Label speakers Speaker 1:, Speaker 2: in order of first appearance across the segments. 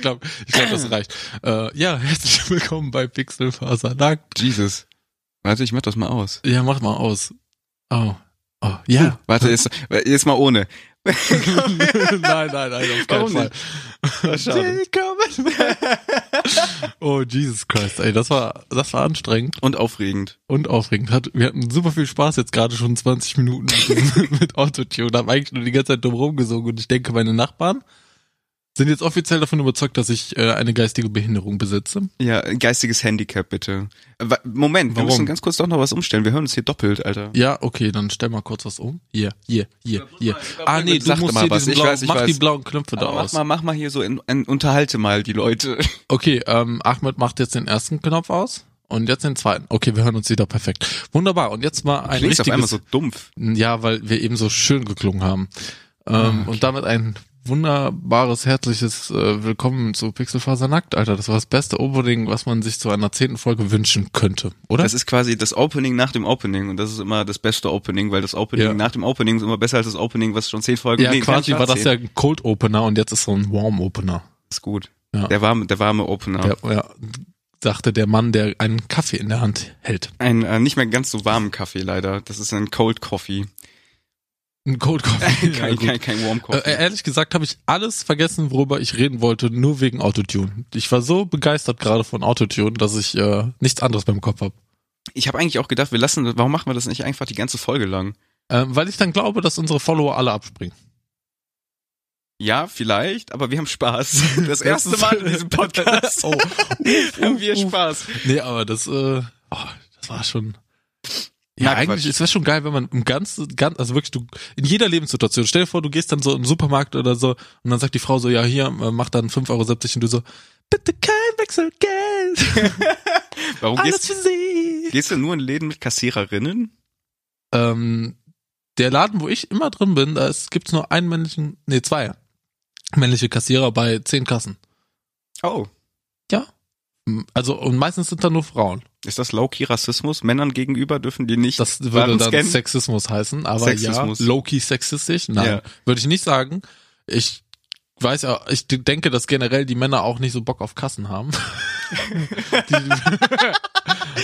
Speaker 1: ich glaube, ich glaub, das reicht. Äh, ja, herzlich willkommen bei Pixelfaser Nackt.
Speaker 2: Jesus. Warte, ich mach das mal aus.
Speaker 1: Ja, mach mal aus. Oh. Oh, ja.
Speaker 2: Warte, jetzt, jetzt mal ohne.
Speaker 1: nein, nein, nein, auf keinen
Speaker 2: Warum
Speaker 1: Fall. Willkommen. oh, Jesus Christ, ey, das war, das war anstrengend
Speaker 2: Und aufregend.
Speaker 1: und aufregend. Hat, wir hatten super viel Spaß jetzt gerade schon 20 Minuten mit, mit Autotune, haben eigentlich nur die ganze Zeit drum rumgesungen und ich denke, meine Nachbarn sind jetzt offiziell davon überzeugt, dass ich äh, eine geistige Behinderung besitze.
Speaker 2: Ja, ein geistiges Handicap, bitte. Moment, wir
Speaker 1: Warum?
Speaker 2: müssen ganz kurz doch noch was umstellen. Wir hören uns hier doppelt, Alter.
Speaker 1: Ja, okay, dann stell mal kurz was um. Hier, hier, hier, hier. Ah, nee, du
Speaker 2: Sag doch
Speaker 1: musst
Speaker 2: mal
Speaker 1: hier
Speaker 2: was.
Speaker 1: diesen
Speaker 2: Ich
Speaker 1: blauen,
Speaker 2: weiß, ich
Speaker 1: mach die
Speaker 2: weiß.
Speaker 1: blauen Knöpfe da
Speaker 2: mach
Speaker 1: aus.
Speaker 2: mal, mach mal hier so, in, in, unterhalte mal die Leute.
Speaker 1: Okay, ähm, Ahmed macht jetzt den ersten Knopf aus und jetzt den zweiten. Okay, wir hören uns wieder perfekt. Wunderbar. Und jetzt mal ein
Speaker 2: Klingst auf einmal
Speaker 1: richtiges,
Speaker 2: so dumpf.
Speaker 1: ja, weil wir eben so schön geklungen haben. Ähm, Und damit ein wunderbares, herzliches äh, Willkommen zu Pixelfaser Nackt, Alter. Das war das beste Opening, was man sich zu einer zehnten Folge wünschen könnte, oder?
Speaker 2: Das ist quasi das Opening nach dem Opening und das ist immer das beste Opening, weil das Opening
Speaker 1: Ja.
Speaker 2: nach dem Opening ist immer besser als das Opening, was schon zehn Folgen
Speaker 1: ja,
Speaker 2: nee,
Speaker 1: quasi war das ja ein Cold Opener und jetzt ist so ein Warm Opener.
Speaker 2: ist gut.
Speaker 1: Ja.
Speaker 2: Der warme, der warme Opener.
Speaker 1: Ja, ja, sagte der Mann, der einen Kaffee in der Hand hält.
Speaker 2: Ein äh, nicht mehr ganz so warmen Kaffee leider. Das ist ein Cold Coffee.
Speaker 1: Ein Cold Coffee. Ja,
Speaker 2: kein,
Speaker 1: gut.
Speaker 2: kein, kein Warm Coffee.
Speaker 1: Äh, ehrlich gesagt habe ich alles vergessen, worüber ich reden wollte, nur wegen Autotune. Ich war so begeistert gerade von Autotune, dass ich äh, nichts anderes beim Kopf habe.
Speaker 2: ich habe eigentlich auch gedacht, wir lassen, warum machen wir das nicht einfach die ganze Folge lang?
Speaker 1: Ähm, weil ich dann glaube, dass unsere Follower alle abspringen.
Speaker 2: Ja, vielleicht, aber wir haben Spaß. Das erste Mal in diesem Podcast
Speaker 1: oh,
Speaker 2: haben wir. Spaß.
Speaker 1: Nee, aber das, äh, oh, das war schon. Ja,
Speaker 2: Na,
Speaker 1: eigentlich
Speaker 2: Quatsch.
Speaker 1: ist das schon geil, wenn man im ganzen, ganz, also wirklich, du, in jeder Lebenssituation, stell dir vor, du gehst dann so in den Supermarkt oder so und dann sagt die Frau so, ja, hier, äh, mach dann 5,70 Euro und du so, bitte kein Wechselgeld,
Speaker 2: Warum
Speaker 1: alles
Speaker 2: gehst,
Speaker 1: für sie.
Speaker 2: gehst du nur in Läden mit Kassiererinnen?
Speaker 1: Ähm, der Laden, wo ich immer drin bin, da gibt's nur einen männlichen, nee, zwei männliche Kassierer bei zehn Kassen.
Speaker 2: Oh.
Speaker 1: Also, und meistens sind da nur Frauen.
Speaker 2: Ist das Low-Key Rassismus? Männern gegenüber dürfen die nicht
Speaker 1: Das würde dann
Speaker 2: scannen?
Speaker 1: Sexismus heißen, aber
Speaker 2: Sexismus.
Speaker 1: ja, low-key sexistisch, nein,
Speaker 2: Ja.
Speaker 1: würde ich nicht sagen. Ich weiß ja, ich denke, dass generell die Männer auch nicht so Bock auf Kassen haben. die,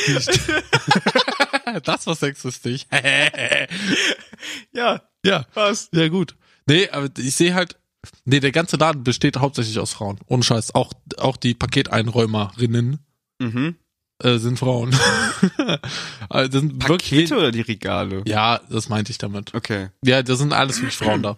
Speaker 1: die, das war sexistisch.
Speaker 2: Ja,
Speaker 1: ja,
Speaker 2: was?
Speaker 1: ja gut. Nee, aber ich sehe halt, nee, der ganze Laden besteht hauptsächlich aus Frauen. Ohne Scheiß. Auch, auch die Paketeinräumerinnen
Speaker 2: Mhm.
Speaker 1: äh, sind Frauen. also, das sind wirklich,
Speaker 2: Pakete oder die Regale?
Speaker 1: ja, das meinte ich damit.
Speaker 2: Okay.
Speaker 1: Ja, da sind alles wirklich Frauen da.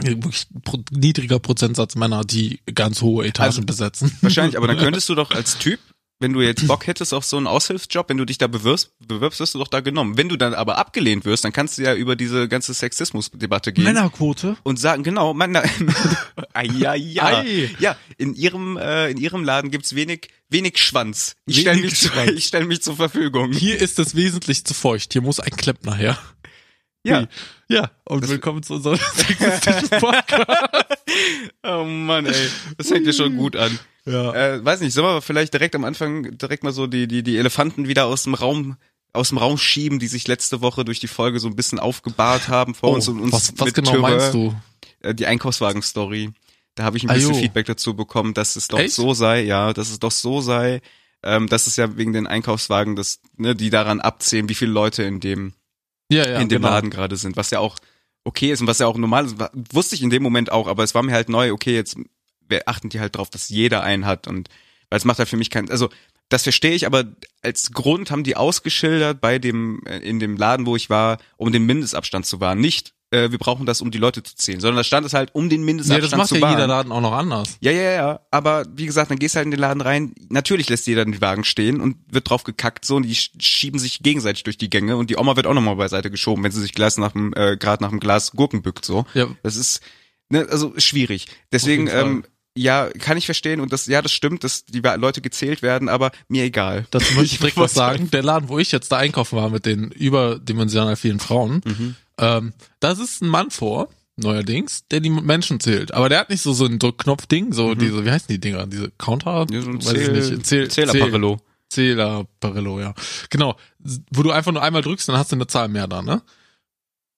Speaker 1: Wirklich niedriger Prozentsatz Männer, die ganz hohe Etagen
Speaker 2: Also-
Speaker 1: besetzen.
Speaker 2: Wahrscheinlich, aber dann könntest du doch als Typ, wenn du jetzt Bock hättest auf so einen Aushilfsjob, wenn du dich da bewirbst, bewirbst, wirst du doch da genommen. Wenn du dann aber abgelehnt wirst, dann kannst du ja über diese ganze Sexismus-Debatte gehen.
Speaker 1: Männerquote?
Speaker 2: und sagen, genau, Männer, ja, ja, ja, in ihrem, äh, in ihrem Laden gibt's wenig, wenig Schwanz. Ich stelle mich, zu,
Speaker 1: Schwanz.
Speaker 2: ich stell mich zur Verfügung.
Speaker 1: Hier ist es wesentlich zu feucht. Hier muss ein Klempner her.
Speaker 2: Ja.
Speaker 1: Hui. Ja, und
Speaker 2: Das-
Speaker 1: willkommen zu unserem sexistischen Podcast.
Speaker 2: Oh Mann, ey, das fängt ja schon gut an.
Speaker 1: Ja.
Speaker 2: Äh, weiß nicht, sollen wir vielleicht direkt am Anfang direkt mal so die, die, die Elefanten wieder aus dem Raum, aus dem Raum schieben, die sich letzte Woche durch die Folge so ein bisschen aufgebahrt haben vor uns und uns
Speaker 1: Oh, was was genau
Speaker 2: Terror-
Speaker 1: meinst du?
Speaker 2: äh, die Einkaufswagen-Story. Da habe ich ein
Speaker 1: Ah,
Speaker 2: bisschen. Feedback dazu bekommen, dass es doch
Speaker 1: Echt?
Speaker 2: so sei, ja, dass es doch so sei, ähm, dass es ja wegen den Einkaufswagen, das, ne, die daran abzählen, wie viele Leute in dem,
Speaker 1: Ja, ja,
Speaker 2: in dem
Speaker 1: genau.
Speaker 2: Laden gerade sind, was ja auch okay ist und was ja auch normal ist, wusste ich in dem Moment auch, aber es war mir halt neu, okay, jetzt achten die halt drauf, dass jeder einen hat und weil es macht halt für mich keinen, also das verstehe ich, aber als Grund haben die ausgeschildert bei dem, äh, in dem Laden, wo ich war, um den Mindestabstand zu wahren. Nicht, äh, wir brauchen das, um die Leute zu zählen, sondern da stand es halt, um den
Speaker 1: Ja,
Speaker 2: Mindestabstand
Speaker 1: das macht
Speaker 2: zu
Speaker 1: ja
Speaker 2: wahren.
Speaker 1: jeder Laden auch noch anders.
Speaker 2: Ja, ja, ja, aber wie gesagt, dann gehst du halt in den Laden rein. Natürlich lässt jeder den Wagen stehen und wird drauf gekackt so und die sch- schieben sich gegenseitig durch die Gänge und die Oma wird auch nochmal beiseite geschoben, wenn sie sich Glas nach dem, äh, gerade nach dem Glas Gurken bückt so.
Speaker 1: Ja,
Speaker 2: Das ist, ne, also schwierig. Deswegen, ähm, ja, kann ich verstehen und das, ja, das stimmt, dass die Leute gezählt werden, aber mir egal.
Speaker 1: dazu möchte ich direkt was sagen. Der Laden, wo ich jetzt da einkaufen war mit den überdimensional vielen Frauen,
Speaker 2: Mhm.
Speaker 1: ähm, da sitzt ein Mann vor, neuerdings, der die Menschen zählt. Aber der hat nicht so so ein Drückknopfding, so diese, wie heißen die Dinger? Diese Counter?
Speaker 2: Mhm. Ja, so ein
Speaker 1: Weiß ich nicht. Zähl,
Speaker 2: Zählerparello.
Speaker 1: Zählerparello, ja. Genau. Wo du einfach nur einmal drückst, dann hast du eine Zahl mehr da, ne?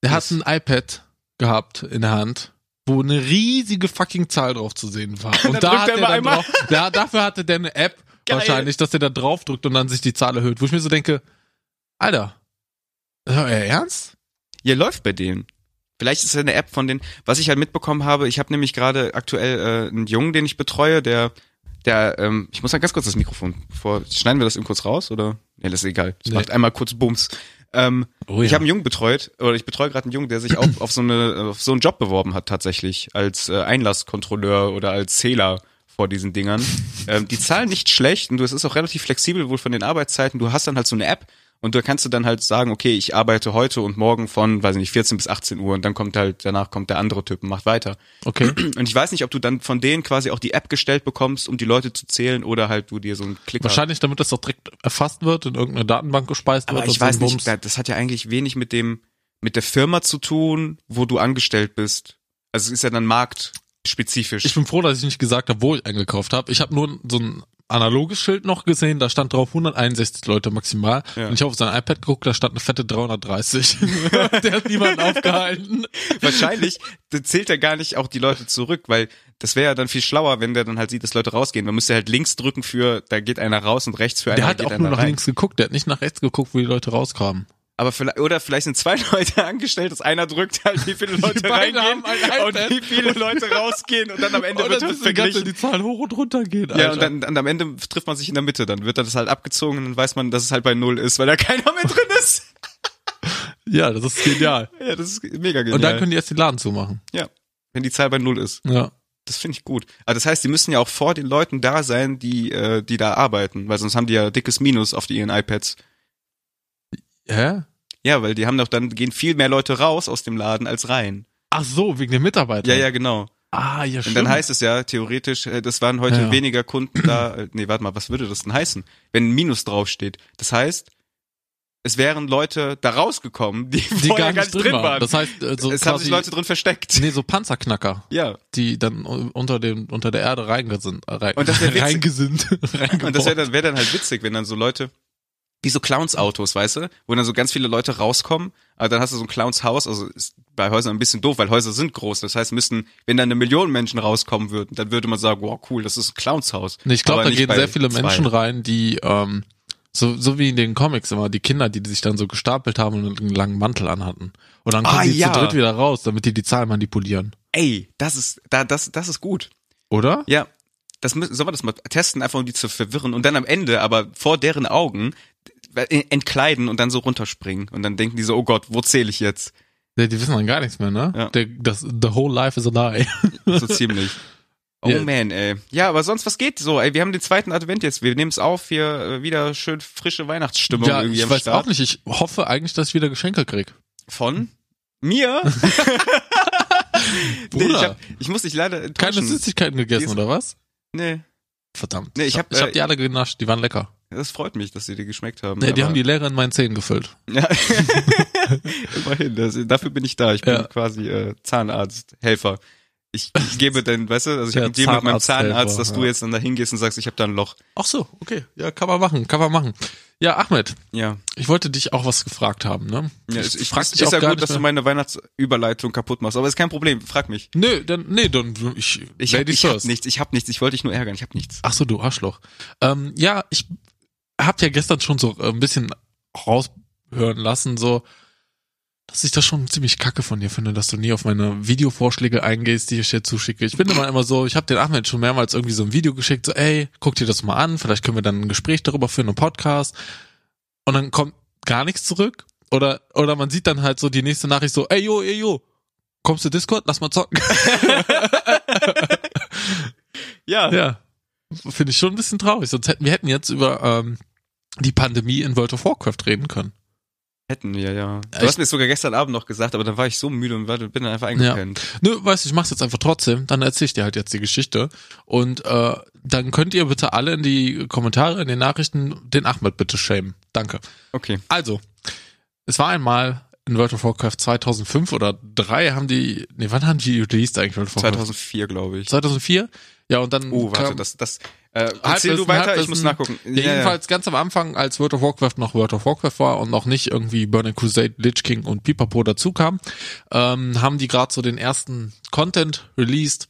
Speaker 1: Der
Speaker 2: Yes.
Speaker 1: hat ein iPad gehabt in der Hand, wo eine riesige fucking Zahl drauf zu sehen war. Und da hat
Speaker 2: er
Speaker 1: dann
Speaker 2: einmal.
Speaker 1: drauf, da, dafür hatte der eine App
Speaker 2: Geil.
Speaker 1: wahrscheinlich, dass der da drauf drückt und dann sich die Zahl erhöht. Wo ich mir so denke, Alter, ist das euer Ernst?
Speaker 2: Ja, läuft bei denen. Vielleicht ist es eine App von den, was ich halt mitbekommen habe, ich habe nämlich gerade aktuell äh, einen Jungen, den ich betreue, der, der, ähm, ich muss mal ganz kurz das Mikrofon vor, schneiden wir das eben kurz raus oder? Ja, das ist egal. Das
Speaker 1: Nee.
Speaker 2: macht einmal kurz Bums. Ähm,
Speaker 1: Oh
Speaker 2: Ich habe einen Jungen betreut, oder ich betreue gerade einen Jungen, der sich auch auf so eine, auf so einen Job beworben hat tatsächlich, als äh, Einlasskontrolleur oder als Zähler vor diesen Dingern. ähm, die zahlen nicht schlecht und du, es ist auch relativ flexibel wohl von den Arbeitszeiten. Du hast dann halt so eine App und da kannst du dann halt sagen, okay, ich arbeite heute und morgen von, weiß ich nicht, 14 bis 18 Uhr und dann kommt halt, danach kommt der andere Typ und macht weiter.
Speaker 1: Okay.
Speaker 2: Und ich weiß nicht, ob du dann von denen quasi auch die App gestellt bekommst, um die Leute zu zählen oder halt du dir so einen Klicker
Speaker 1: Wahrscheinlich, damit das doch direkt erfasst wird, in irgendeine Datenbank gespeist
Speaker 2: Aber
Speaker 1: wird.
Speaker 2: ich
Speaker 1: und so
Speaker 2: weiß nicht, das hat ja eigentlich wenig mit dem, mit der Firma zu tun, wo du angestellt bist. Also es ist ja dann marktspezifisch.
Speaker 1: Ich bin froh, dass ich nicht gesagt habe, wo ich eingekauft habe. Ich habe nur so ein analoges Schild noch gesehen, da stand drauf 161 Leute maximal.
Speaker 2: Ja.
Speaker 1: Und ich habe auf sein iPad geguckt, da stand eine fette 330. Der hat niemanden aufgehalten.
Speaker 2: Wahrscheinlich zählt er gar nicht auch die Leute zurück, weil das wäre ja dann viel schlauer, wenn der dann halt sieht, dass Leute rausgehen. Man müsste halt links drücken für, da geht einer raus und rechts für einer
Speaker 1: Der hat auch nur nach
Speaker 2: rein.
Speaker 1: links geguckt, der hat nicht nach rechts geguckt, wo die Leute rauskamen.
Speaker 2: Aber vielleicht, oder vielleicht sind zwei Leute angestellt, dass einer drückt halt, wie viele Leute reingehen und wie viele Leute rausgehen und dann am Ende
Speaker 1: Und
Speaker 2: wird das verglichen.
Speaker 1: die Zahlen hoch und runter gehen,
Speaker 2: Ja,
Speaker 1: Alter.
Speaker 2: und dann, dann am Ende trifft man sich in der Mitte, dann wird das halt abgezogen und dann weiß man, dass es halt bei Null ist, weil da keiner mehr drin ist.
Speaker 1: ja, das ist genial.
Speaker 2: Ja, das ist mega genial.
Speaker 1: Und dann können die erst den Laden zumachen.
Speaker 2: ja, wenn die Zahl bei Null ist.
Speaker 1: Ja.
Speaker 2: Das finde ich gut. Aber das heißt, die müssen ja auch vor den Leuten da sein, die, äh, die da arbeiten, weil sonst haben die ja dickes Minus auf die ihren iPads.
Speaker 1: Hä?
Speaker 2: Ja, weil die haben doch dann, gehen viel mehr Leute raus aus dem Laden als rein.
Speaker 1: Ach so, wegen den Mitarbeitern.
Speaker 2: Ja, ja, genau.
Speaker 1: Ah, ja,
Speaker 2: Und
Speaker 1: stimmt.
Speaker 2: dann heißt es ja theoretisch, äh, das waren heute
Speaker 1: Ja.
Speaker 2: weniger Kunden da. äh, Nee, warte mal, was würde das denn heißen, wenn ein Minus draufsteht? Das heißt, es wären Leute da rausgekommen, die,
Speaker 1: die
Speaker 2: vorher
Speaker 1: gar nicht drin waren. Das heißt, äh, so
Speaker 2: es haben sich Leute drin versteckt.
Speaker 1: nee, so Panzerknacker,
Speaker 2: Ja.
Speaker 1: die dann unter dem unter der Erde reingesinnt, rein,
Speaker 2: Und das wär witzig.
Speaker 1: reingesinnt,
Speaker 2: Und das wäre dann, wär dann halt witzig, wenn dann so Leute, wie so Clowns-Autos, weißt du, wo dann so ganz viele Leute rauskommen, aber dann hast du so ein Clowns-Haus, also ist bei Häusern ein bisschen doof, weil Häuser sind groß. Das heißt, müssten, wenn da eine Million Menschen rauskommen würden, dann würde man sagen, wow, cool, das ist ein Clowns-Haus.
Speaker 1: Ich glaube, da gehen sehr viele
Speaker 2: zwei.
Speaker 1: Menschen rein, die ähm, so so wie in den Comics immer die Kinder, die sich dann so gestapelt haben und einen langen Mantel anhatten. Und dann kommen
Speaker 2: Ah,
Speaker 1: die
Speaker 2: ja.
Speaker 1: zu dritt wieder raus, damit die die Zahl manipulieren.
Speaker 2: Ey, das ist, da, das, das ist gut.
Speaker 1: Oder?
Speaker 2: Ja. Das müssen, sollen wir das mal testen, einfach um die zu verwirren und dann am Ende, aber vor deren Augen, entkleiden und dann so runterspringen. Und dann denken die so, oh Gott, wo zähle ich jetzt?
Speaker 1: Die, die wissen dann gar nichts mehr, ne?
Speaker 2: Ja.
Speaker 1: Der, das, the whole life is a lie.
Speaker 2: So ziemlich. Oh
Speaker 1: Ja.
Speaker 2: man, ey. Ja, aber sonst, was geht so? Ey, wir haben den zweiten Advent jetzt. Wir nehmen es auf, hier äh, wieder schön frische Weihnachtsstimmung
Speaker 1: ja,
Speaker 2: irgendwie
Speaker 1: ich
Speaker 2: am
Speaker 1: weiß
Speaker 2: Start.
Speaker 1: auch nicht. Ich hoffe eigentlich, dass ich wieder Geschenke krieg.
Speaker 2: Von mir? nee, ich, hab, ich muss dich leider
Speaker 1: Keine
Speaker 2: enttäuschen.
Speaker 1: Süßigkeiten gegessen, oder was?
Speaker 2: Nee,
Speaker 1: Verdammt.
Speaker 2: Nee, ich hab,
Speaker 1: ich hab
Speaker 2: äh,
Speaker 1: die alle genascht, die waren lecker.
Speaker 2: Das freut mich, dass sie dir geschmeckt haben.
Speaker 1: Nee, die haben die Leere in meinen Zähnen gefüllt.
Speaker 2: Ja. Immerhin, das, dafür bin ich da. Ich bin
Speaker 1: Ja.
Speaker 2: quasi äh, Zahnarzthelfer. Ich, ich gebe dann, weißt du, also ich
Speaker 1: Der
Speaker 2: habe mit meinem Zahnarzt, dass du
Speaker 1: ja.
Speaker 2: jetzt dann da hingehst und sagst, ich habe da ein Loch.
Speaker 1: Ach so, okay. Ja, kann man machen, kann man machen. Ja, Ahmed,
Speaker 2: Ja.
Speaker 1: ich wollte dich auch was gefragt haben, ne?
Speaker 2: ja ich, ich,
Speaker 1: frag
Speaker 2: ist
Speaker 1: dich auch
Speaker 2: ja
Speaker 1: gar
Speaker 2: gut, dass du meine Weihnachtsüberleitung kaputt machst, aber ist kein Problem, frag mich.
Speaker 1: Nö, dann, nee, dann, ich,
Speaker 2: Ich, hab, ich hab nichts, ich hab nichts, ich wollte dich nur ärgern, ich hab nichts.
Speaker 1: Ach so, du Arschloch. Ähm, ja, ich hab ja gestern schon so äh, ein bisschen raushören lassen, so, dass ich das schon ziemlich kacke von dir finde, dass du nie auf meine Videovorschläge eingehst, die ich dir zuschicke. Ich finde mal immer so, ich habe den Ahmed schon mehrmals irgendwie so ein Video geschickt, so, ey, guck dir das mal an, vielleicht können wir dann ein Gespräch darüber führen, einen Podcast. Und dann kommt gar nichts zurück. Oder, oder man sieht dann halt so die nächste Nachricht so, ey, yo, ey, yo, kommst du Discord? Lass mal zocken.
Speaker 2: Ja.
Speaker 1: ja. Finde ich schon ein bisschen traurig. Sonst hätten wir hätten jetzt über ähm, die Pandemie in World of Warcraft reden können.
Speaker 2: Hätten wir, ja. Du
Speaker 1: Ich-
Speaker 2: hast mir sogar gestern Abend noch gesagt, aber dann war ich so müde und bin dann einfach eingepennt.
Speaker 1: Nö, weißt du, ich mach's jetzt einfach trotzdem. Dann erzähl ich dir halt jetzt die Geschichte. Und äh, dann könnt ihr bitte alle in die Kommentare, in den Nachrichten den Ahmed bitte schämen. Danke.
Speaker 2: Okay.
Speaker 1: Also, es war einmal in World of Warcraft 2005 oder 3 haben die, nee, wann haben die released eigentlich World of Warcraft?
Speaker 2: 2004, glaube ich.
Speaker 1: 2004? Ja, und dann
Speaker 2: Oh, warte,
Speaker 1: kam-
Speaker 2: das, das, äh, erzähl
Speaker 1: Halbwissen,
Speaker 2: du weiter, ich
Speaker 1: Halbwissen.
Speaker 2: muss nachgucken.
Speaker 1: Ja, jedenfalls ganz am Anfang, als World of Warcraft noch World of Warcraft war und noch nicht irgendwie Burning Crusade, Lich King und Pipapo dazu kam, ähm, haben die gerade so den ersten Content released,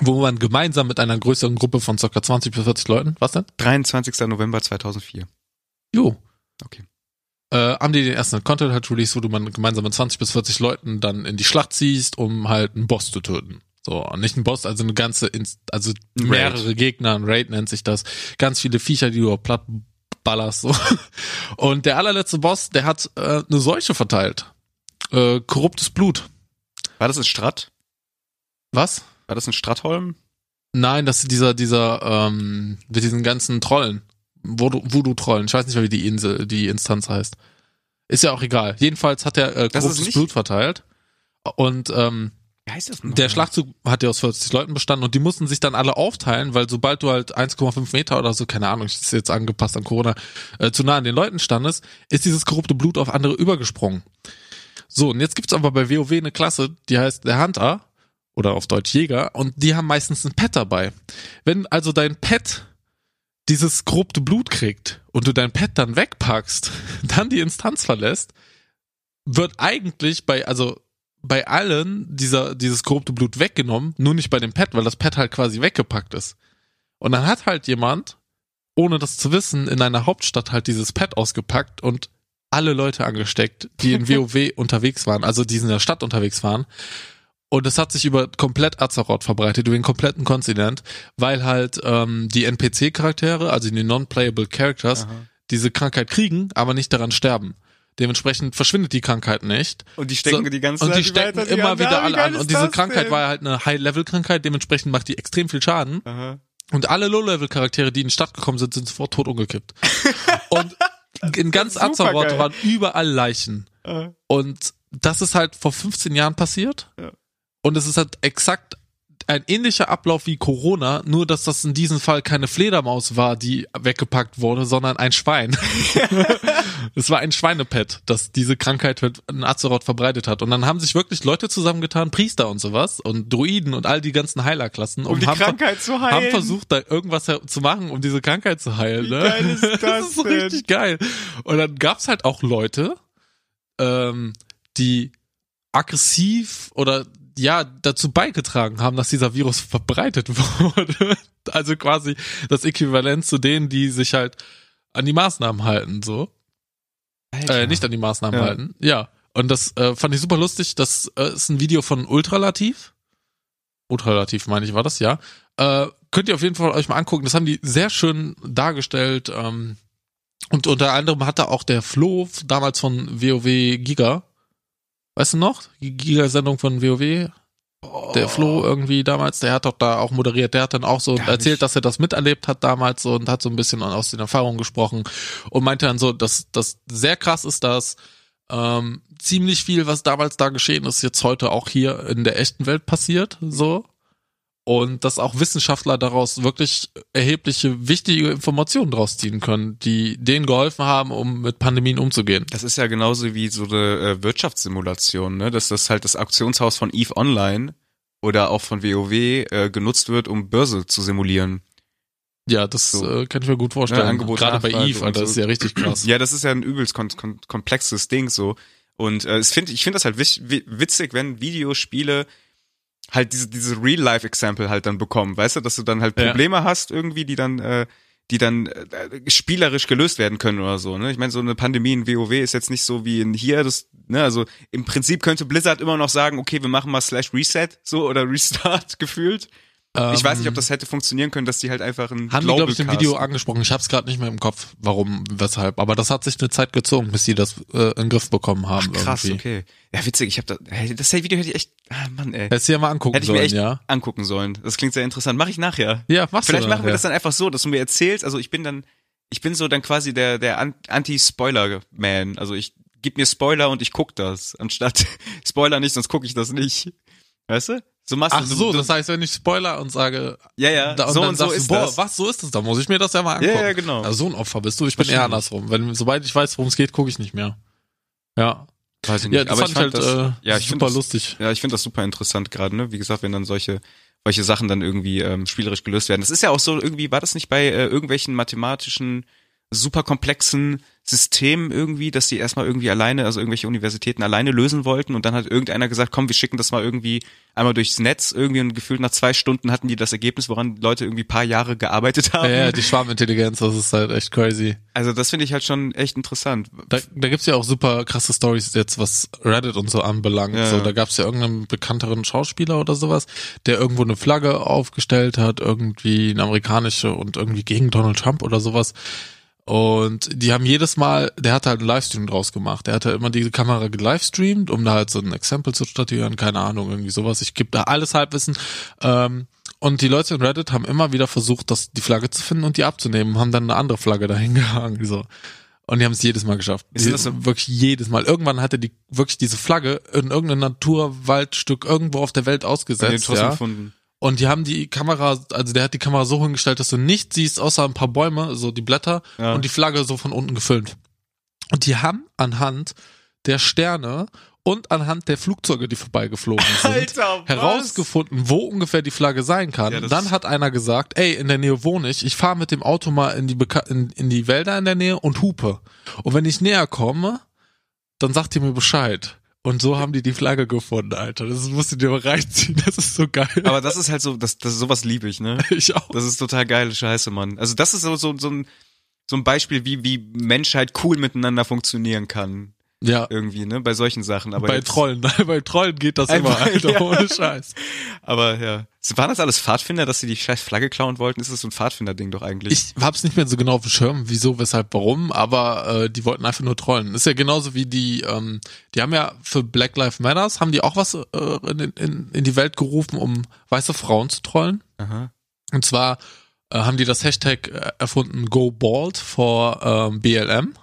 Speaker 1: wo man gemeinsam mit einer größeren Gruppe von ca. 20 bis 40 Leuten, was denn?
Speaker 2: 23. November 2004.
Speaker 1: Jo.
Speaker 2: Okay.
Speaker 1: Äh, haben die den ersten Content halt released, wo du man gemeinsam mit 20 bis 40 Leuten dann in die Schlacht ziehst, um halt einen Boss zu töten. So, nicht ein Boss, also eine ganze, Inst also
Speaker 2: Ein Raid.
Speaker 1: mehrere Gegner, ein Raid nennt sich das. Ganz viele Viecher, die du platt ballerst, so. Und der allerletzte Boss, der hat äh, eine Seuche verteilt. Äh, korruptes Blut.
Speaker 2: War das in Stratt?
Speaker 1: Was?
Speaker 2: War das in Strattholm?
Speaker 1: Nein, das ist dieser, dieser, ähm, mit diesen ganzen Trollen. Voodoo- Voodoo-Trollen. Ich weiß nicht mehr, wie die Insel, die Instanz heißt. Ist ja auch egal. Jedenfalls hat er äh, korruptes Blut verteilt. Und ähm,
Speaker 2: Wie heißt das
Speaker 1: der Schlachtzug hat ja aus 40 Leuten bestanden und die mussten sich dann alle aufteilen, weil sobald du halt 1,5 Meter oder so, keine Ahnung, ist jetzt angepasst an Corona, äh, zu nah an den Leuten standest, ist dieses korrupte Blut auf andere übergesprungen. So, und jetzt gibt's aber bei WoW eine Klasse, die heißt der Hunter oder auf Deutsch Jäger und die haben meistens ein Pet dabei. Wenn also dein Pet dieses korrupte Blut kriegt und du dein Pet dann wegpackst, dann die Instanz verlässt, wird eigentlich bei, also bei allen dieser, dieses korrupte Blut weggenommen, nur nicht bei dem Pet, weil das Pet halt quasi weggepackt ist. Und dann hat halt jemand, ohne das zu wissen, in einer Hauptstadt halt dieses Pet ausgepackt und alle Leute angesteckt, die in WoW unterwegs waren, also die in der Stadt unterwegs waren. Und es hat sich über komplett Azeroth verbreitet, über den kompletten Kontinent, weil halt ähm, die NPC-Charaktere, also die Non-Playable Characters,
Speaker 2: Aha.
Speaker 1: diese Krankheit kriegen, aber nicht daran sterben. Dementsprechend verschwindet die Krankheit nicht.
Speaker 2: Und die stecken
Speaker 1: So,
Speaker 2: die ganze
Speaker 1: Und
Speaker 2: Zeit
Speaker 1: die stecken
Speaker 2: weiter, die
Speaker 1: immer wieder
Speaker 2: wie
Speaker 1: alle an. Und diese Krankheit
Speaker 2: denn?
Speaker 1: war halt eine High-Level-Krankheit, dementsprechend macht die extrem viel Schaden.
Speaker 2: Aha.
Speaker 1: Und alle Low-Level-Charaktere, die in die Stadt gekommen sind, sind sofort tot umgekippt. und in ganz Azeroth waren überall Leichen.
Speaker 2: Aha.
Speaker 1: Und das ist halt vor 15 Jahren passiert.
Speaker 2: Ja.
Speaker 1: Und es ist halt exakt ein ähnlicher Ablauf wie Corona, nur dass das in diesem Fall keine Fledermaus war, die weggepackt wurde, sondern ein Schwein. es war ein Schweinepet, das diese Krankheit mit- in Azeroth verbreitet hat. Und dann haben sich wirklich Leute zusammengetan, Priester und sowas und Druiden und all die ganzen Heilerklassen
Speaker 2: Um die
Speaker 1: haben,
Speaker 2: Krankheit zu heilen.
Speaker 1: haben versucht, da irgendwas zu machen, um diese Krankheit zu heilen.
Speaker 2: Wie
Speaker 1: ne?
Speaker 2: geil ist das
Speaker 1: ist so richtig geil. Und dann gab's halt auch Leute, ähm, die aggressiv oder ja dazu beigetragen haben, dass dieser Virus verbreitet wurde. Also quasi das Äquivalent zu denen, die sich halt an die Maßnahmen halten, so.
Speaker 2: Alter.
Speaker 1: Äh, nicht an die Maßnahmen
Speaker 2: Ja.
Speaker 1: halten. Ja. Und das äh, fand ich super lustig. Das äh, ist ein Video von Ultralativ. Ultralativ meine ich, war das, ja. Äh, könnt ihr auf jeden Fall euch mal angucken. Das haben die sehr schön dargestellt. Ähm, und unter anderem hatte auch der Flo damals von WoW Giga. Weißt du noch? Die Giga-Sendung von WoW. Der Flo irgendwie damals, der hat doch da auch moderiert, der hat dann auch so
Speaker 2: Gar
Speaker 1: erzählt,
Speaker 2: nicht.
Speaker 1: dass er das miterlebt hat damals so und hat so ein bisschen aus den Erfahrungen gesprochen und meinte dann so, dass das sehr krass ist, dass ähm, ziemlich viel, was damals da geschehen ist, jetzt heute auch hier in der echten Welt passiert, so. Und dass auch Wissenschaftler daraus wirklich erhebliche, wichtige Informationen draus ziehen können, die denen geholfen haben, um mit Pandemien umzugehen.
Speaker 2: Das ist ja genauso wie so eine äh, Wirtschaftssimulation, ne? Dass das halt das Auktionshaus von Eve Online oder auch von WoW äh, genutzt wird, um Börse zu simulieren.
Speaker 1: Ja, das
Speaker 2: So.
Speaker 1: äh, kann ich mir gut vorstellen.
Speaker 2: Ja, Angebot,
Speaker 1: Gerade bei Eve,
Speaker 2: und
Speaker 1: Alter,
Speaker 2: so.
Speaker 1: das ist ja richtig krass.
Speaker 2: Ja, das ist ja ein übelst kon kon komplexes Ding so. Und äh, es find, ich finde das halt witzig, wenn Videospiele halt diese, diese Real-Life-Example halt dann bekommen, weißt du, dass du dann halt
Speaker 1: Ja.
Speaker 2: Probleme hast irgendwie, die dann, äh, die dann äh, spielerisch gelöst werden können oder so. Ne? Ich meine, so eine Pandemie in WoW ist jetzt nicht so wie in hier, das, ne, also im Prinzip könnte Blizzard immer noch sagen, okay, wir machen mal Slash Reset so oder Restart gefühlt. Ich weiß nicht, ob das hätte funktionieren können, dass die halt einfach ein
Speaker 1: Ähm, Haben die, glaube ich, im
Speaker 2: Global
Speaker 1: Video angesprochen. Ich habe es gerade nicht mehr im Kopf, warum, weshalb. Aber das hat sich eine Zeit gezogen, bis sie das äh, in den Griff bekommen haben.
Speaker 2: Ach, krass,
Speaker 1: irgendwie.
Speaker 2: okay. Ja, witzig, ich habe da, hey, das Video hätte ich echt, Ah, Mann, ey.
Speaker 1: Hättest du ja mal angucken
Speaker 2: Hätte ich
Speaker 1: sollen,
Speaker 2: mir echt
Speaker 1: ja.
Speaker 2: angucken sollen. Das klingt sehr interessant. Mache ich nachher.
Speaker 1: Ja, machst
Speaker 2: Vielleicht
Speaker 1: du
Speaker 2: machen wir
Speaker 1: ja.
Speaker 2: das dann einfach so, dass du mir erzählst, also ich bin dann, ich bin so dann quasi der, der An- Anti-Spoiler-Man. Also ich gib mir Spoiler und ich guck das, anstatt Spoiler nicht, sonst gucke ich das nicht. Weißt du? So machst
Speaker 1: Ach
Speaker 2: du,
Speaker 1: so,
Speaker 2: du,
Speaker 1: das heißt, wenn ich Spoiler und sage,
Speaker 2: ja, ja,
Speaker 1: da, und
Speaker 2: so
Speaker 1: dann
Speaker 2: und so
Speaker 1: sagst
Speaker 2: ist
Speaker 1: du, boah,
Speaker 2: das.
Speaker 1: was, so ist das, dann muss ich mir das ja mal angucken.
Speaker 2: Ja, ja, genau.
Speaker 1: Also so ein Opfer bist du, ich bin eher andersrum. Wenn, sobald ich weiß, worum es geht, gucke ich nicht mehr. Ja.
Speaker 2: Weiß ich
Speaker 1: Ja,
Speaker 2: nicht.
Speaker 1: das
Speaker 2: Aber
Speaker 1: fand
Speaker 2: ich
Speaker 1: halt
Speaker 2: das,
Speaker 1: äh,
Speaker 2: ja, ich
Speaker 1: super
Speaker 2: das,
Speaker 1: lustig.
Speaker 2: Ja, ich finde das super interessant gerade, ne? Wie gesagt, wenn dann solche solche Sachen dann irgendwie ähm, spielerisch gelöst werden. Das ist ja auch so irgendwie, war das nicht bei äh, irgendwelchen mathematischen super Systemen irgendwie, dass die erstmal irgendwie alleine, also irgendwelche Universitäten alleine lösen wollten und dann hat irgendeiner gesagt, komm, wir schicken das mal irgendwie einmal durchs Netz irgendwie und gefühlt nach zwei Stunden hatten die das Ergebnis, woran Leute irgendwie paar Jahre gearbeitet haben.
Speaker 1: Ja, ja, die Schwarmintelligenz, das ist halt echt crazy.
Speaker 2: Also das finde ich halt schon echt interessant.
Speaker 1: Da, da gibt's ja auch super krasse Stories jetzt, was Reddit und so anbelangt.
Speaker 2: Ja,
Speaker 1: so, da gab's ja irgendeinen bekannteren Schauspieler oder sowas, der irgendwo eine Flagge aufgestellt hat, irgendwie eine amerikanische und irgendwie gegen Donald Trump oder sowas. Und die haben jedes Mal, der hat halt einen Livestream draus gemacht. Der hat halt immer diese Kamera gelivestreamt, um da halt so ein Exempel zu statuieren, keine Ahnung, irgendwie sowas. Ich gebe da alles Halbwissen. Ähm, und die Leute in Reddit haben immer wieder versucht, das, die Flagge zu finden und die abzunehmen, haben dann eine andere Flagge dahin gehangen, so. Und die haben es jedes Mal geschafft.
Speaker 2: Ist das so-
Speaker 1: wirklich jedes Mal. Irgendwann hatte die wirklich diese Flagge in irgendeinem Naturwaldstück irgendwo auf der Welt ausgesetzt. Ja.
Speaker 2: gefunden.
Speaker 1: Und die haben die Kamera, also der hat die Kamera so hingestellt, dass du nichts siehst, außer ein paar Bäume, so die Blätter
Speaker 2: Ja.
Speaker 1: und die Flagge so von unten gefilmt. Und die haben anhand der Sterne und anhand der Flugzeuge, die vorbeigeflogen sind,
Speaker 2: Alter,
Speaker 1: herausgefunden, wo ungefähr die Flagge sein kann.
Speaker 2: Ja,
Speaker 1: Dann hat einer gesagt, ey, in der Nähe wohne ich, ich fahre mit dem Auto mal in die, Beka in, in die Wälder in der Nähe und hupe. Und wenn ich näher komme, dann sagt ihr mir Bescheid. Und so haben die die Flagge gefunden, Alter. Das musst du dir mal reinziehen, das ist so geil.
Speaker 2: Aber das ist halt so, das, das sowas liebe ich, ne?
Speaker 1: ich auch.
Speaker 2: Das ist total geile Scheiße, Mann. Also das ist so, so, so ein, so ein Beispiel, wie, wie Menschheit cool miteinander funktionieren kann.
Speaker 1: Ja.
Speaker 2: Irgendwie, ne? Bei solchen Sachen. Aber
Speaker 1: bei
Speaker 2: jetzt,
Speaker 1: Trollen, bei Trollen geht das immer, Alter,
Speaker 2: ja.
Speaker 1: ohne Scheiß.
Speaker 2: Aber ja. Waren das alles Pfadfinder, dass sie die scheiß Flagge klauen wollten? Ist das so ein Pfadfinder-Ding doch eigentlich?
Speaker 1: Ich hab's nicht mehr so genau auf dem Schirm, wieso, weshalb, warum, aber äh, die wollten einfach nur trollen. Ist ja genauso wie die, ähm, die haben ja für Black Lives Matters, haben die auch was äh, in, in, in die Welt gerufen, um weiße Frauen zu trollen.
Speaker 2: Aha.
Speaker 1: Und zwar äh, haben die das Hashtag äh, erfunden Go Bald for ähm, BLM.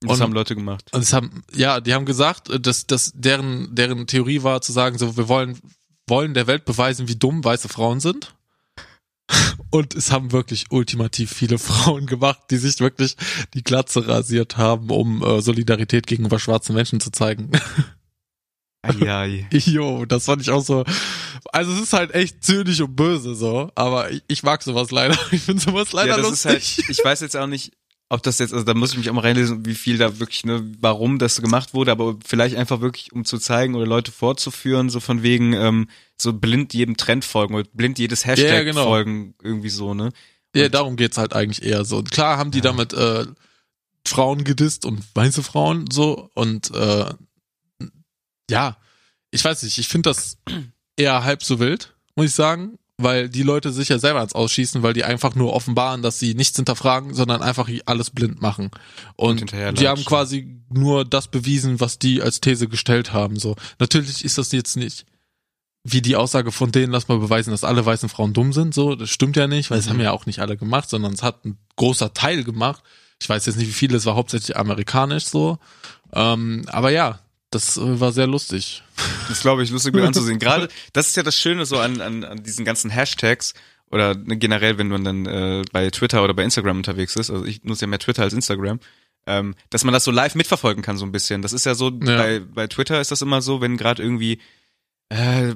Speaker 2: Das
Speaker 1: Und-
Speaker 2: haben Leute gemacht.
Speaker 1: Und es haben, ja, die haben gesagt, dass, dass deren, deren Theorie war zu sagen, so, wir wollen, wollen der Welt beweisen, wie dumm weiße Frauen sind. Und es haben wirklich ultimativ viele Frauen gemacht, die sich wirklich die Glatze rasiert haben, um äh, Solidarität gegenüber schwarzen Menschen zu zeigen.
Speaker 2: Ai,
Speaker 1: Jo, das fand ich auch so. Also es ist halt echt zynisch und böse so, aber ich, ich mag sowas leider. Ich finde sowas leider
Speaker 2: ja, das
Speaker 1: lustig.
Speaker 2: ist halt, ich weiß jetzt auch nicht, ob das jetzt, also da muss ich mich auch mal reinlesen, wie viel da wirklich, ne, warum das gemacht wurde, aber vielleicht einfach wirklich, um zu zeigen oder Leute vorzuführen, so von wegen, ähm, so blind jedem Trend folgen oder blind jedes Hashtag
Speaker 1: Ja, genau.
Speaker 2: folgen, irgendwie so, ne?
Speaker 1: Ja, darum geht's halt eigentlich eher so. Und klar haben die damit äh, Frauen gedisst und weiße Frauen so und äh, ja, ich weiß nicht, ich finde das eher halb so wild, muss ich sagen, weil die Leute sich ja selber ans Ausschießen, weil die einfach nur offenbaren, dass sie nichts hinterfragen, sondern einfach alles blind machen. Und,
Speaker 2: hinterher
Speaker 1: die haben quasi nur das bewiesen, was die als These gestellt haben. So, natürlich ist das jetzt nicht wie die Aussage von denen, lass mal beweisen, dass alle weißen Frauen dumm sind. So, das stimmt ja nicht, weil es
Speaker 2: Mhm.
Speaker 1: haben ja auch nicht alle gemacht, sondern es hat ein großer Teil gemacht. Ich weiß jetzt nicht, wie viele, es war hauptsächlich amerikanisch so. Ähm, aber ja, das äh, war sehr lustig.
Speaker 2: Das glaube ich lustig mit anzusehen. Gerade, das ist ja das Schöne so an, an, an diesen ganzen Hashtags oder ne, generell, wenn man dann äh, bei Twitter oder bei Instagram unterwegs ist. Also ich nutze ja mehr Twitter als Instagram. Ähm, dass man das so live mitverfolgen kann so ein bisschen. Das ist ja so,
Speaker 1: Ja.
Speaker 2: bei, bei Twitter ist das immer so, wenn gerade irgendwie äh,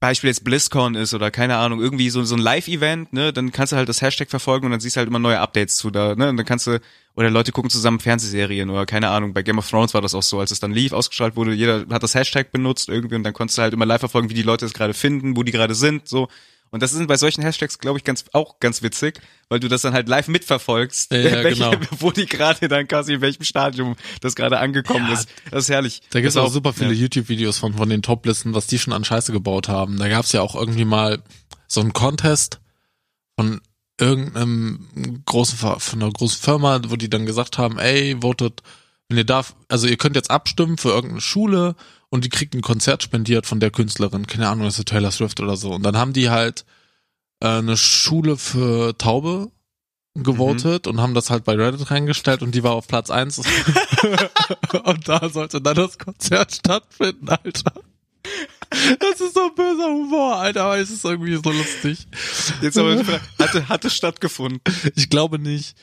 Speaker 2: Beispiel jetzt BlizzCon ist oder keine Ahnung, irgendwie so, so ein Live-Event, ne, dann kannst du halt das Hashtag verfolgen und dann siehst du halt immer neue Updates zu da, ne, und dann kannst du, oder Leute gucken zusammen Fernsehserien oder keine Ahnung, bei Game of Thrones war das auch so, als es dann lief, ausgestrahlt wurde, jeder hat das Hashtag benutzt irgendwie und dann konntest du halt immer live verfolgen, wie die Leute es gerade finden, wo die gerade sind, so. Und das sind bei solchen Hashtags, glaube ich, ganz, auch ganz witzig, weil du das dann halt live mitverfolgst,
Speaker 1: Ja, ja,
Speaker 2: welche,
Speaker 1: genau.
Speaker 2: wo die gerade dann quasi in welchem Stadium das gerade angekommen
Speaker 1: Ja,
Speaker 2: ist. Das ist herrlich.
Speaker 1: Da gibt's
Speaker 2: Das
Speaker 1: auch super viele. YouTube-Videos von, von den Top-Listen, was die schon an Scheiße gebaut haben. Da gab's ja auch irgendwie mal so einen Contest von irgendeinem großen, von einer großen Firma, wo die dann gesagt haben, ey, votet, Und ihr darf, also ihr könnt jetzt abstimmen für irgendeine Schule und die kriegt ein Konzert spendiert von der Künstlerin. Keine Ahnung, das ist Taylor Swift oder so. Und dann haben die halt äh, eine Schule für Taube gewotet und haben das halt bei Reddit reingestellt und die war auf Platz eins und da sollte dann das Konzert stattfinden, Alter. Das ist so böser Humor, Alter, aber es ist irgendwie so lustig.
Speaker 2: Jetzt aber hatte, hatte stattgefunden.
Speaker 1: Ich glaube nicht.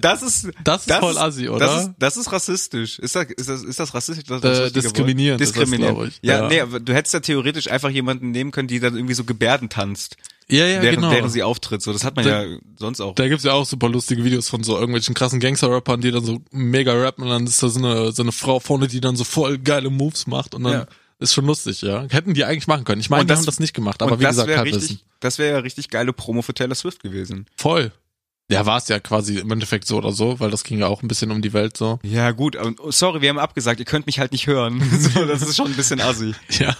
Speaker 2: Das ist,
Speaker 1: Das ist voll assi, oder?
Speaker 2: Das ist, das ist rassistisch. Ist das, ist das, ist das rassistisch? Das,
Speaker 1: Äh,
Speaker 2: das Wort?
Speaker 1: diskriminierend ist das,
Speaker 2: Diskriminierend. Ja,
Speaker 1: Ja.
Speaker 2: nee, aber du hättest ja theoretisch einfach jemanden nehmen können, die dann irgendwie so Gebärden tanzt,
Speaker 1: Ja, ja,
Speaker 2: während,
Speaker 1: genau.
Speaker 2: während sie auftritt. So, das hat man
Speaker 1: Da-
Speaker 2: ja sonst auch.
Speaker 1: Da gibt's ja auch super lustige Videos von so irgendwelchen krassen Gangster-Rappern, die dann so mega rappen und dann ist da so eine, so eine Frau vorne, die dann so voll geile Moves macht und dann
Speaker 2: Ja.
Speaker 1: Ist schon lustig, ja. Hätten die eigentlich machen können. Ich meine, die
Speaker 2: das-
Speaker 1: haben das nicht gemacht, aber wie
Speaker 2: das
Speaker 1: gesagt, Halbwissen.
Speaker 2: richtig, das wäre ja richtig geile Promo für Taylor Swift gewesen.
Speaker 1: Voll. Ja, war es ja quasi im Endeffekt so oder so, weil das ging ja auch ein bisschen um die Welt so.
Speaker 2: Ja, gut, sorry, wir haben abgesagt, ihr könnt mich halt nicht hören. so, das ist schon ein bisschen assi.
Speaker 1: Ja.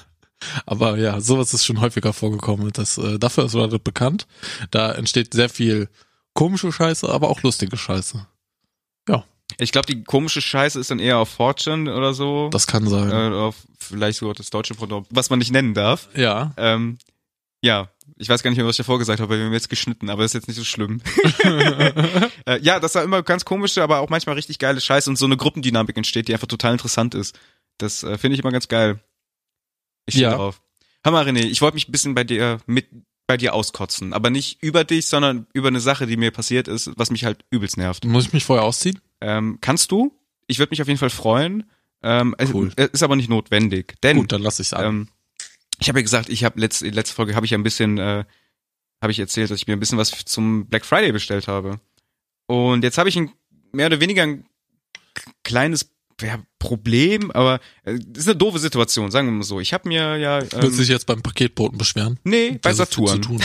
Speaker 1: Aber ja, sowas ist schon häufiger vorgekommen. Das, äh, dafür ist Reddit bekannt. Da entsteht sehr viel komische Scheiße, aber auch lustige Scheiße.
Speaker 2: Ich glaube, die komische Scheiße ist dann eher auf Fortune oder so.
Speaker 1: Das kann sein.
Speaker 2: äh, auf vielleicht sogar das deutsche Produkt, was man nicht nennen darf.
Speaker 1: ja.
Speaker 2: Ähm, ja, ich weiß gar nicht mehr, was ich davor gesagt habe, weil wir haben jetzt geschnitten, aber das ist jetzt nicht so schlimm. äh, ja, das war immer ganz komische, aber auch manchmal richtig geile Scheiße und so eine Gruppendynamik entsteht, die einfach total interessant ist. Das äh, finde ich immer ganz geil. Ich stehe
Speaker 1: Ja.
Speaker 2: drauf. Hammer, René, ich wollte mich ein bisschen bei dir mit bei dir auskotzen, aber nicht über dich, sondern über eine Sache, die mir passiert ist, was mich halt übelst nervt.
Speaker 1: Muss ich mich vorher ausziehen?
Speaker 2: Ähm, kannst du? Ich würde mich auf jeden Fall freuen. Ähm, es-
Speaker 1: Cool.
Speaker 2: es ist aber nicht notwendig, denn
Speaker 1: Gut, dann lass ich's an.
Speaker 2: ähm, ich habe ja gesagt, ich habe letzte letzte Folge habe ich ja ein bisschen äh, habe ich erzählt, dass ich mir ein bisschen was zum Black Friday bestellt habe. Und jetzt habe ich ein mehr oder weniger ein kleines ja, Problem, aber äh, das ist eine doofe Situation, sagen wir mal so. Ich habe mir ja
Speaker 1: Willst du
Speaker 2: ähm,
Speaker 1: dich jetzt beim Paketboten beschweren?
Speaker 2: nee, bei Saturn.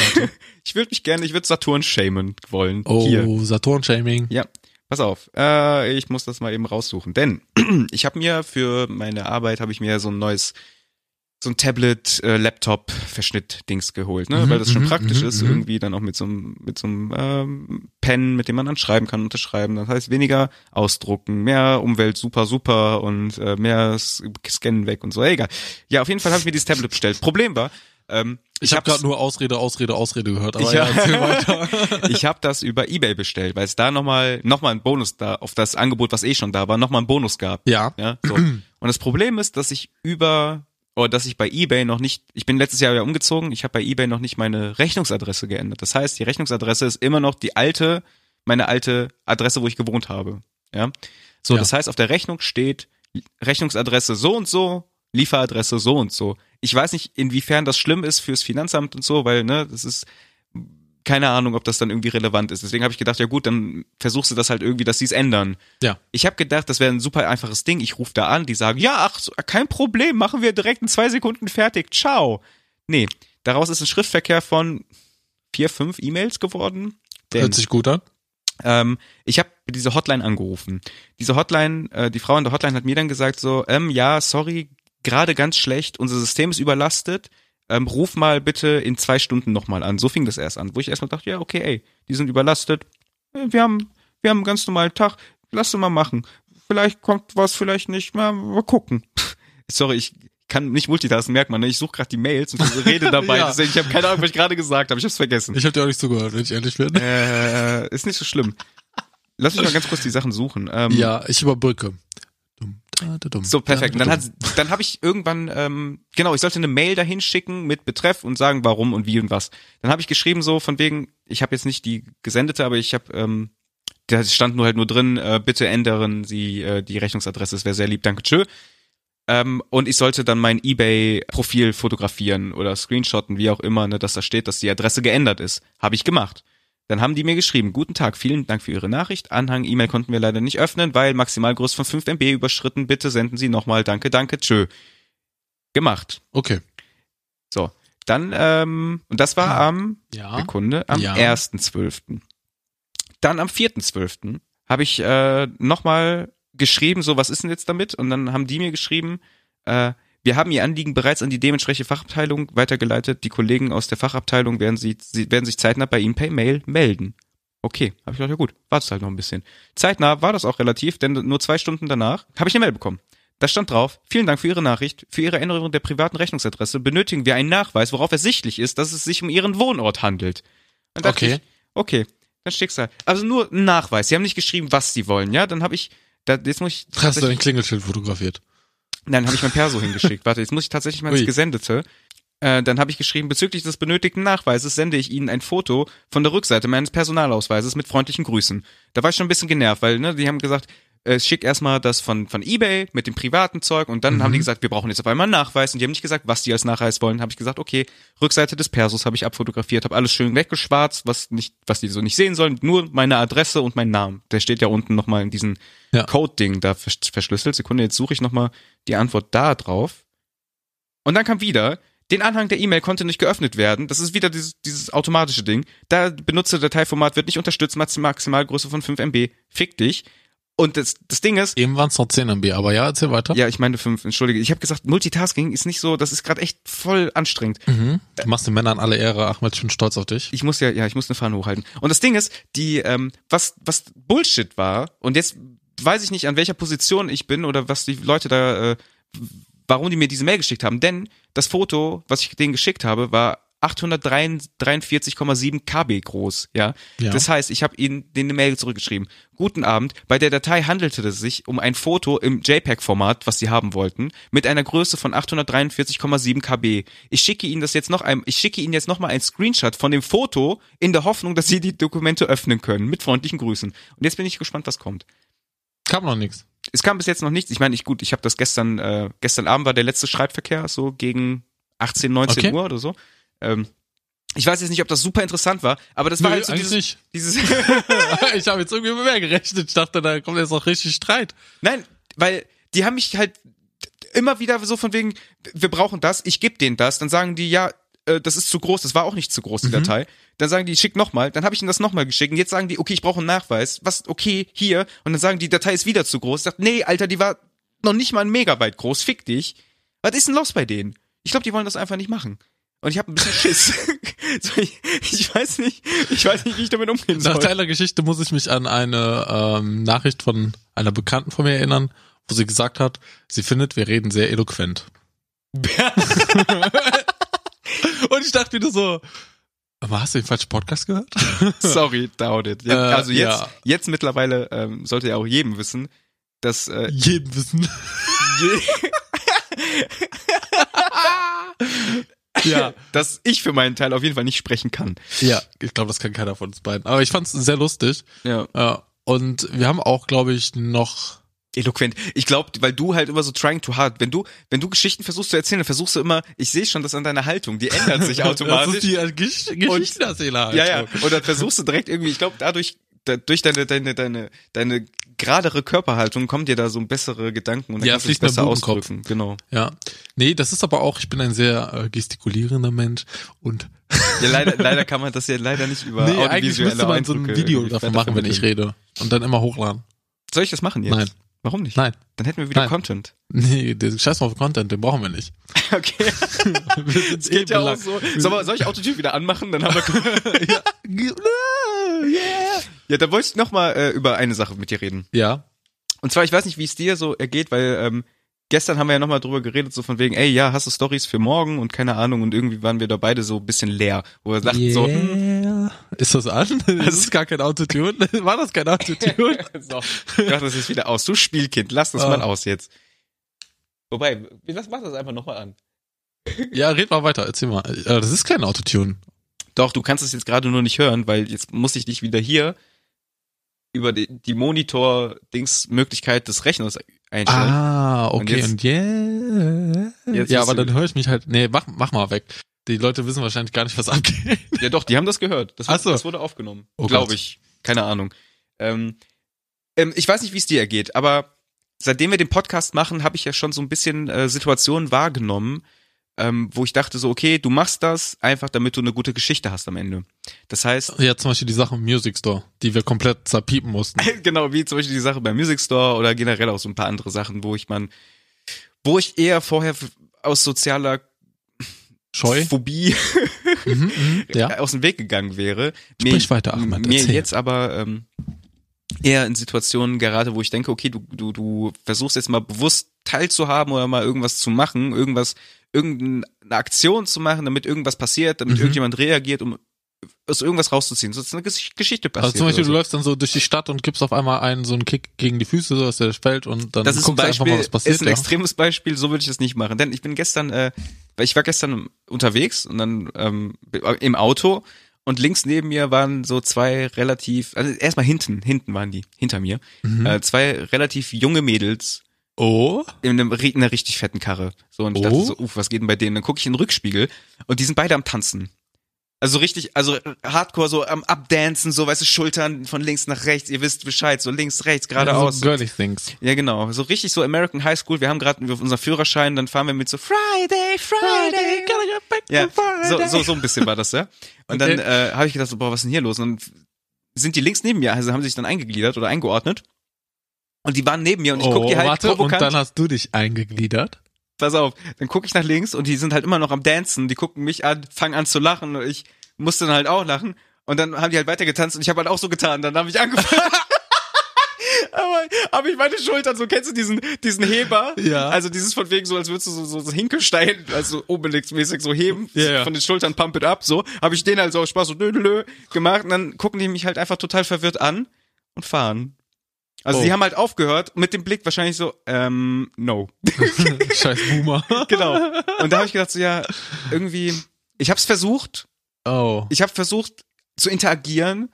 Speaker 2: Ich würde mich gerne, ich würde Saturn shamen wollen.
Speaker 1: Oh,
Speaker 2: Hier.
Speaker 1: Saturn-Shaming.
Speaker 2: Ja, pass auf. Äh, ich muss das mal eben raussuchen, denn ich habe mir für meine Arbeit habe ich mir so ein neues so ein Tablet äh, Laptop Verschnitt Dings geholt, ne,
Speaker 1: Mhm,
Speaker 2: weil das schon
Speaker 1: mhm,
Speaker 2: praktisch
Speaker 1: mhm,
Speaker 2: ist
Speaker 1: mhm.
Speaker 2: irgendwie dann auch mit so einem mit so einem ähm, Pen, mit dem man dann schreiben kann, unterschreiben. Das heißt weniger ausdrucken, mehr Umwelt super super und äh, mehr Scannen weg und so. Egal. Ja, auf jeden Fall habe ich mir dieses Tablet bestellt. Problem war, ähm,
Speaker 1: Ich, habe
Speaker 2: hab's-
Speaker 1: gerade nur Ausrede, Ausrede, Ausrede gehört, aber
Speaker 2: Ich-
Speaker 1: ja, weiter.
Speaker 2: ich habe das über eBay bestellt, weil es da nochmal noch mal ein Bonus da auf das Angebot, was eh schon da war, nochmal einen Bonus gab.
Speaker 1: ja.
Speaker 2: Ja, so. Und das Problem ist, dass ich über oder dass ich bei eBay noch nicht, ich bin letztes Jahr ja umgezogen, ich habe bei eBay noch nicht meine Rechnungsadresse geändert. Das heißt, die Rechnungsadresse ist immer noch die alte, meine alte Adresse, wo ich gewohnt habe. Ja. So,
Speaker 1: Ja.
Speaker 2: das heißt, auf der Rechnung steht Rechnungsadresse so und so, Lieferadresse so und so. Ich weiß nicht, inwiefern das schlimm ist fürs Finanzamt und so, weil, ne, das ist keine Ahnung, ob das dann irgendwie relevant ist. Deswegen habe ich gedacht, ja gut, dann versuchst du das halt irgendwie, dass sie es ändern.
Speaker 1: Ja.
Speaker 2: Ich habe gedacht, das wäre ein super einfaches Ding. Ich rufe da an, die sagen, ja, ach, kein Problem, machen wir direkt in zwei Sekunden fertig. Ciao. Nee, daraus ist ein Schriftverkehr von vier, fünf E-Mails geworden. Denn,
Speaker 1: Hört sich gut an.
Speaker 2: ähm, ich habe diese Hotline angerufen. Diese Hotline, äh, die Frau in der Hotline hat mir dann gesagt so, ähm, ja, sorry, gerade ganz schlecht, unser System ist überlastet. Ähm, ruf mal bitte in zwei Stunden nochmal an. So fing das erst an, wo ich erstmal dachte, ja, okay, ey, die sind überlastet. Äh, Wir haben, wir haben einen ganz normalen Tag. Lass sie mal machen. Vielleicht kommt was, vielleicht nicht. Mal, mal gucken. Sorry, ich kann nicht multitasken, merkt man. Ne? Ich suche gerade die Mails und rede dabei.
Speaker 1: Ja.
Speaker 2: Deswegen, ich habe keine Ahnung, was ich gerade gesagt habe. Ich habe es vergessen.
Speaker 1: Ich habe dir auch nicht zugehört, wenn ich ehrlich bin.
Speaker 2: Äh, ist nicht so schlimm. Lass mich mal ganz kurz die Sachen suchen. Ähm,
Speaker 1: ja, ich überbrücke. Dumm, da, da, dumm,
Speaker 2: So, perfekt. Und
Speaker 1: da,
Speaker 2: dann,
Speaker 1: da,
Speaker 2: hat, dann habe ich irgendwann, ähm, genau, ich sollte eine Mail dahin schicken mit Betreff und sagen, warum und wie und was. Dann habe ich geschrieben so von wegen, ich habe jetzt nicht die gesendete, aber ich habe, ähm, da stand nur halt nur drin, äh, bitte ändern Sie äh, die Rechnungsadresse, es wäre sehr lieb, danke, tschö. Ähm, und ich sollte dann mein eBay-Profil fotografieren oder screenshotten, wie auch immer, ne, dass da steht, dass die Adresse geändert ist. Habe ich gemacht. Dann haben die mir geschrieben, guten Tag, vielen Dank für Ihre Nachricht. Anhang E-Mail konnten wir leider nicht öffnen, weil Maximalgröße von 5 MB überschritten. Bitte senden Sie nochmal, danke, danke, tschö. Gemacht.
Speaker 1: Okay.
Speaker 2: So, dann, ähm, und das war am,
Speaker 1: Ja.
Speaker 2: Sekunde, am
Speaker 1: Ja.
Speaker 2: 1.12. Dann am 4.12. habe ich äh, nochmal geschrieben, so, was ist denn jetzt damit? Und dann haben die mir geschrieben, äh, wir haben Ihr Anliegen bereits an die dementsprechende Fachabteilung weitergeleitet. Die Kollegen aus der Fachabteilung werden, sie, sie, werden sich zeitnah bei Ihnen per Mail melden. Okay, habe ich gedacht, ja gut, wartest halt noch ein bisschen. Zeitnah war das auch relativ, denn nur zwei Stunden danach habe ich eine Mail bekommen. Da stand drauf, vielen Dank für Ihre Nachricht. Für Ihre Änderung der privaten Rechnungsadresse benötigen wir einen Nachweis, worauf ersichtlich ist, dass es sich um Ihren Wohnort handelt.
Speaker 1: Okay.
Speaker 2: Ich, okay, dann steht's da. Also nur ein Nachweis. Sie haben nicht geschrieben, was Sie wollen, ja? Dann habe ich, da, jetzt muss ich
Speaker 1: Hast du
Speaker 2: tatsächlich,
Speaker 1: Klingelschild fotografiert?
Speaker 2: Nein, habe ich mein Perso hingeschickt. Warte, jetzt muss ich tatsächlich mal ins. Gesendete. Äh, dann habe ich geschrieben, bezüglich des benötigten Nachweises sende ich Ihnen ein Foto von der Rückseite meines Personalausweises mit freundlichen Grüßen. Da war ich schon ein bisschen genervt, weil ne, die haben gesagt, äh, schick erstmal das von, von Ebay mit dem privaten Zeug und dann haben die gesagt, wir brauchen jetzt auf einmal einen Nachweis und die haben nicht gesagt, was die als Nachweis wollen. Habe ich gesagt, okay, Rückseite des Persos habe ich abfotografiert, habe alles schön weggeschwarzt, was nicht, was die so nicht sehen sollen, nur meine Adresse und mein Name. Der steht ja unten nochmal in diesem
Speaker 1: Ja.
Speaker 2: Code-Ding da vers verschlüsselt. Sekunde, jetzt suche ich nochmal die Antwort da drauf. Und dann kam wieder, den Anhang der E-Mail konnte nicht geöffnet werden. Das ist wieder dieses, dieses automatische Ding. Da benutzte Dateiformat wird nicht unterstützt, Max- Maximalgröße von 5 MB. Fick dich. Und das, das Ding ist,
Speaker 1: Eben waren es noch 10 MB, aber ja, erzähl weiter.
Speaker 2: ja, ich meine 5, entschuldige. Ich habe gesagt, Multitasking ist nicht so, das ist gerade echt voll anstrengend.
Speaker 1: Mhm. Du machst den Männern alle Ehre, Ahmed, ich bin stolz auf dich.
Speaker 2: Ich muss ja, ja, ich muss eine Fahne hochhalten. Und das Ding ist, die, ähm, was, was Bullshit war, und jetzt weiß ich nicht, an welcher Position ich bin oder was die Leute da, äh, warum die mir diese Mail geschickt haben. Denn das Foto, was ich denen geschickt habe, war 843,7 KB groß, ja.
Speaker 1: Ja.
Speaker 2: Das heißt, ich habe ihnen den Mail zurückgeschrieben. Guten Abend. Bei der Datei handelte es sich um ein Foto im JPEG-Format, was sie haben wollten, mit einer Größe von 843,7 KB. Ich schicke Ihnen das jetzt noch ein, ich schicke Ihnen jetzt noch mal ein Screenshot von dem Foto in der Hoffnung, dass Sie die Dokumente öffnen können. Mit freundlichen Grüßen. Und jetzt bin ich gespannt, was kommt.
Speaker 1: Kam noch nichts.
Speaker 2: Es kam bis jetzt noch nichts. Ich meine, ich gut, ich habe das gestern, äh, gestern Abend war der letzte Schreibverkehr, so gegen 18, 19
Speaker 1: Okay.
Speaker 2: Uhr oder so. Ähm, ich weiß jetzt nicht, ob das super interessant war, aber das war
Speaker 1: Nö,
Speaker 2: halt so dieses,
Speaker 1: nicht.
Speaker 2: dieses
Speaker 1: ich habe jetzt irgendwie mehr gerechnet. Ich dachte, da kommt jetzt noch richtig Streit.
Speaker 2: Nein, weil die haben mich halt immer wieder so von wegen, wir brauchen das, ich gebe denen das, dann sagen die, ja, äh, das ist zu groß, das war auch nicht zu groß, die Datei. Dann sagen die, schick nochmal, dann habe ich ihnen das nochmal geschickt und jetzt sagen die, okay, ich brauche einen Nachweis, was, okay, hier, und dann sagen die, die Datei ist wieder zu groß. Ich sag, nee, Alter, die war noch nicht mal ein Megabyte groß, fick dich. Was ist denn los bei denen? Ich glaube, die wollen das einfach nicht machen. Und ich habe ein bisschen Schiss. so, ich, ich weiß nicht, ich weiß nicht, wie ich damit umgehen
Speaker 1: Nach
Speaker 2: soll.
Speaker 1: deiner Geschichte muss ich mich an eine ähm, Nachricht von einer Bekannten von mir erinnern, wo sie gesagt hat, sie findet, wir reden sehr eloquent. Und ich dachte wieder so, aber hast du den falschen Podcast gehört?
Speaker 2: Sorry, doubt it. Ja,
Speaker 1: Äh,
Speaker 2: also jetzt,
Speaker 1: ja.
Speaker 2: jetzt mittlerweile ähm, sollte ja auch jedem wissen, dass äh,
Speaker 1: Jeden wissen.
Speaker 2: je,
Speaker 1: ja,
Speaker 2: dass ich für meinen Teil auf jeden Fall nicht sprechen kann.
Speaker 1: ja, ich glaube, das kann keiner von uns beiden. Aber ich fand es sehr lustig.
Speaker 2: Ja.
Speaker 1: Äh, und wir haben auch, glaube ich, noch
Speaker 2: Eloquent. Ich glaube, weil du halt immer so trying to hard, wenn du, wenn du Geschichten versuchst zu erzählen, dann versuchst du immer, ich sehe schon das an deiner Haltung, die ändert sich
Speaker 1: Das
Speaker 2: automatisch.
Speaker 1: ist die Gesch Geschichtenerzähler. halt
Speaker 2: ja, ja. Und dann versuchst du direkt irgendwie, ich glaube, dadurch, da, durch deine, deine, deine, deine geradere Körperhaltung kommen dir da so bessere Gedanken und dann
Speaker 1: Ja,
Speaker 2: kannst du
Speaker 1: mehr
Speaker 2: besser ausdrücken. Genau.
Speaker 1: Ja. Nee, das ist aber auch, ich bin ein sehr äh, gestikulierender Mensch und
Speaker 2: Ja, leider, leider kann man das ja leider nicht über
Speaker 1: nee, eigentlich müsste man so ein
Speaker 2: Eindrücke
Speaker 1: Video davon machen, wenn ich rede. Und dann immer hochladen.
Speaker 2: Soll ich das machen jetzt?
Speaker 1: Nein.
Speaker 2: Warum nicht?
Speaker 1: Nein.
Speaker 2: Dann hätten wir wieder
Speaker 1: Nein.
Speaker 2: Content.
Speaker 1: Nee, den Scheiß mal auf Content, den brauchen wir nicht.
Speaker 2: Okay.
Speaker 1: Wir sind
Speaker 2: geht ja auch so. Soll, soll ich Autotune wieder anmachen? Dann haben wir.
Speaker 1: ja. yeah.
Speaker 2: ja, da wollte ich noch mal äh, über eine Sache mit dir reden.
Speaker 1: ja.
Speaker 2: Und zwar, ich weiß nicht, wie es dir so ergeht, weil ähm, gestern haben wir ja noch mal drüber geredet, so von wegen, ey, ja, hast du Stories für morgen und keine Ahnung. Und irgendwie waren wir da beide so ein bisschen leer, wo wir dachten so, hm,
Speaker 1: Yeah. Ist das an? Das ist gar kein Autotune. War das kein Autotune?
Speaker 2: so, ich dachte, das ist wieder aus. Du Spielkind, lass das
Speaker 1: Ah.
Speaker 2: mal aus jetzt. Wobei, lass mach das einfach noch mal an.
Speaker 1: ja, red mal weiter, erzähl mal. Äh, Das ist kein Autotune.
Speaker 2: Doch, du kannst es jetzt gerade nur nicht hören, weil jetzt muss ich dich wieder hier über die, die Monitor-Dings-Möglichkeit des Rechners einstellen.
Speaker 1: Ah, okay.
Speaker 2: jetzt-
Speaker 1: Und, yeah.
Speaker 2: Jetzt
Speaker 1: ja, aber dann höre ich mich halt. Nee, mach, mach mal weg. Die Leute wissen wahrscheinlich gar nicht, was abgeht.
Speaker 2: Ja, doch, die haben das gehört. Das,
Speaker 1: Ach so.
Speaker 2: das wurde aufgenommen.
Speaker 1: Oh
Speaker 2: Glaube ich. Keine Ahnung. Ähm, ähm, ich weiß nicht, wie es dir ergeht, aber seitdem wir den Podcast machen, habe ich ja schon so ein bisschen äh, Situationen wahrgenommen, ähm, wo ich dachte so, okay, du machst das einfach, damit du eine gute Geschichte hast am Ende. Das heißt,
Speaker 1: Ja, zum Beispiel die Sache im Music Store, die wir komplett zerpiepen mussten.
Speaker 2: genau, wie zum Beispiel die Sache beim Music Store oder generell auch so ein paar andere Sachen, wo ich man, wo ich eher vorher aus sozialer
Speaker 1: Scheu?
Speaker 2: Phobie
Speaker 1: Mhm, mhm, ja.
Speaker 2: aus dem Weg gegangen wäre.
Speaker 1: Sprich weiter, Ahmed,
Speaker 2: Mir
Speaker 1: erzähl.
Speaker 2: jetzt aber ähm, eher in Situationen gerade, wo ich denke, okay, du, du, du versuchst jetzt mal bewusst teilzuhaben oder mal irgendwas zu machen, irgendwas, irgendeine Aktion zu machen, damit irgendwas passiert, damit
Speaker 1: Mhm.
Speaker 2: irgendjemand reagiert, um aus irgendwas rauszuziehen. So ist eine Gesch- Geschichte passiert.
Speaker 1: Also zum Beispiel,
Speaker 2: oder
Speaker 1: du
Speaker 2: so.
Speaker 1: läufst dann so durch die Stadt und gibst auf einmal einen so einen Kick gegen die Füße, so dass der fällt und dann
Speaker 2: das ist ein
Speaker 1: guckst du
Speaker 2: Beispiel,
Speaker 1: einfach mal, was passiert.
Speaker 2: ist ein
Speaker 1: ja.
Speaker 2: extremes Beispiel, so würde ich das nicht machen. Denn ich bin gestern, äh, weil ich war gestern unterwegs und dann ähm, im Auto und links neben mir waren so zwei relativ, also erstmal hinten, hinten waren die, hinter mir,
Speaker 1: Mhm.
Speaker 2: äh, zwei relativ junge Mädels
Speaker 1: Oh,
Speaker 2: in, einem, in einer richtig fetten Karre. So und ich
Speaker 1: Oh.
Speaker 2: dachte so, uff, was geht denn bei denen? Dann gucke ich in den Rückspiegel und die sind beide am Tanzen. Also richtig, also Hardcore so am Abdancen, so weißt du, Schultern von links nach rechts, ihr wisst Bescheid, so links, rechts, geradeaus.
Speaker 1: So girly things.
Speaker 2: Ja, genau. So richtig so American High School. Wir haben gerade unseren Führerschein, dann fahren wir mit so Friday, Friday. Ja, so, so, so ein bisschen war das, ja. Und
Speaker 1: Okay.
Speaker 2: dann äh, habe ich gedacht, so, boah, was ist denn hier los? Und dann sind die links neben mir, also haben sich dann eingegliedert oder eingeordnet. Und die waren neben mir und ich guck
Speaker 1: oh,
Speaker 2: die halt
Speaker 1: warte, und
Speaker 2: provokant.
Speaker 1: dann hast du dich eingegliedert.
Speaker 2: Pass auf, dann gucke ich nach links und die sind halt immer noch am Dancen. Die gucken mich an, fangen an zu lachen und ich musste dann halt auch lachen. Und dann haben die halt weiter getanzt und ich habe halt auch so getan. Dann habe ich angefangen. Aber habe ich meine Schultern, so kennst du diesen, diesen Heber?
Speaker 1: Ja.
Speaker 2: Also dieses von wegen so, als würdest du so, so, so Hinkelstein, also Obelix-mäßig so heben,
Speaker 1: Ja, ja.
Speaker 2: von den Schultern pump it up, so. Habe ich den halt so aus Spaß so dö, dö, gemacht und dann gucken die mich halt einfach total verwirrt an und fahren. Also
Speaker 1: Oh.
Speaker 2: die haben halt aufgehört mit dem Blick wahrscheinlich so, ähm, no.
Speaker 1: Scheiß Boomer.
Speaker 2: Genau. Und da habe ich gedacht, so ja, irgendwie, ich habe es versucht,
Speaker 1: Oh.
Speaker 2: ich habe versucht zu interagieren,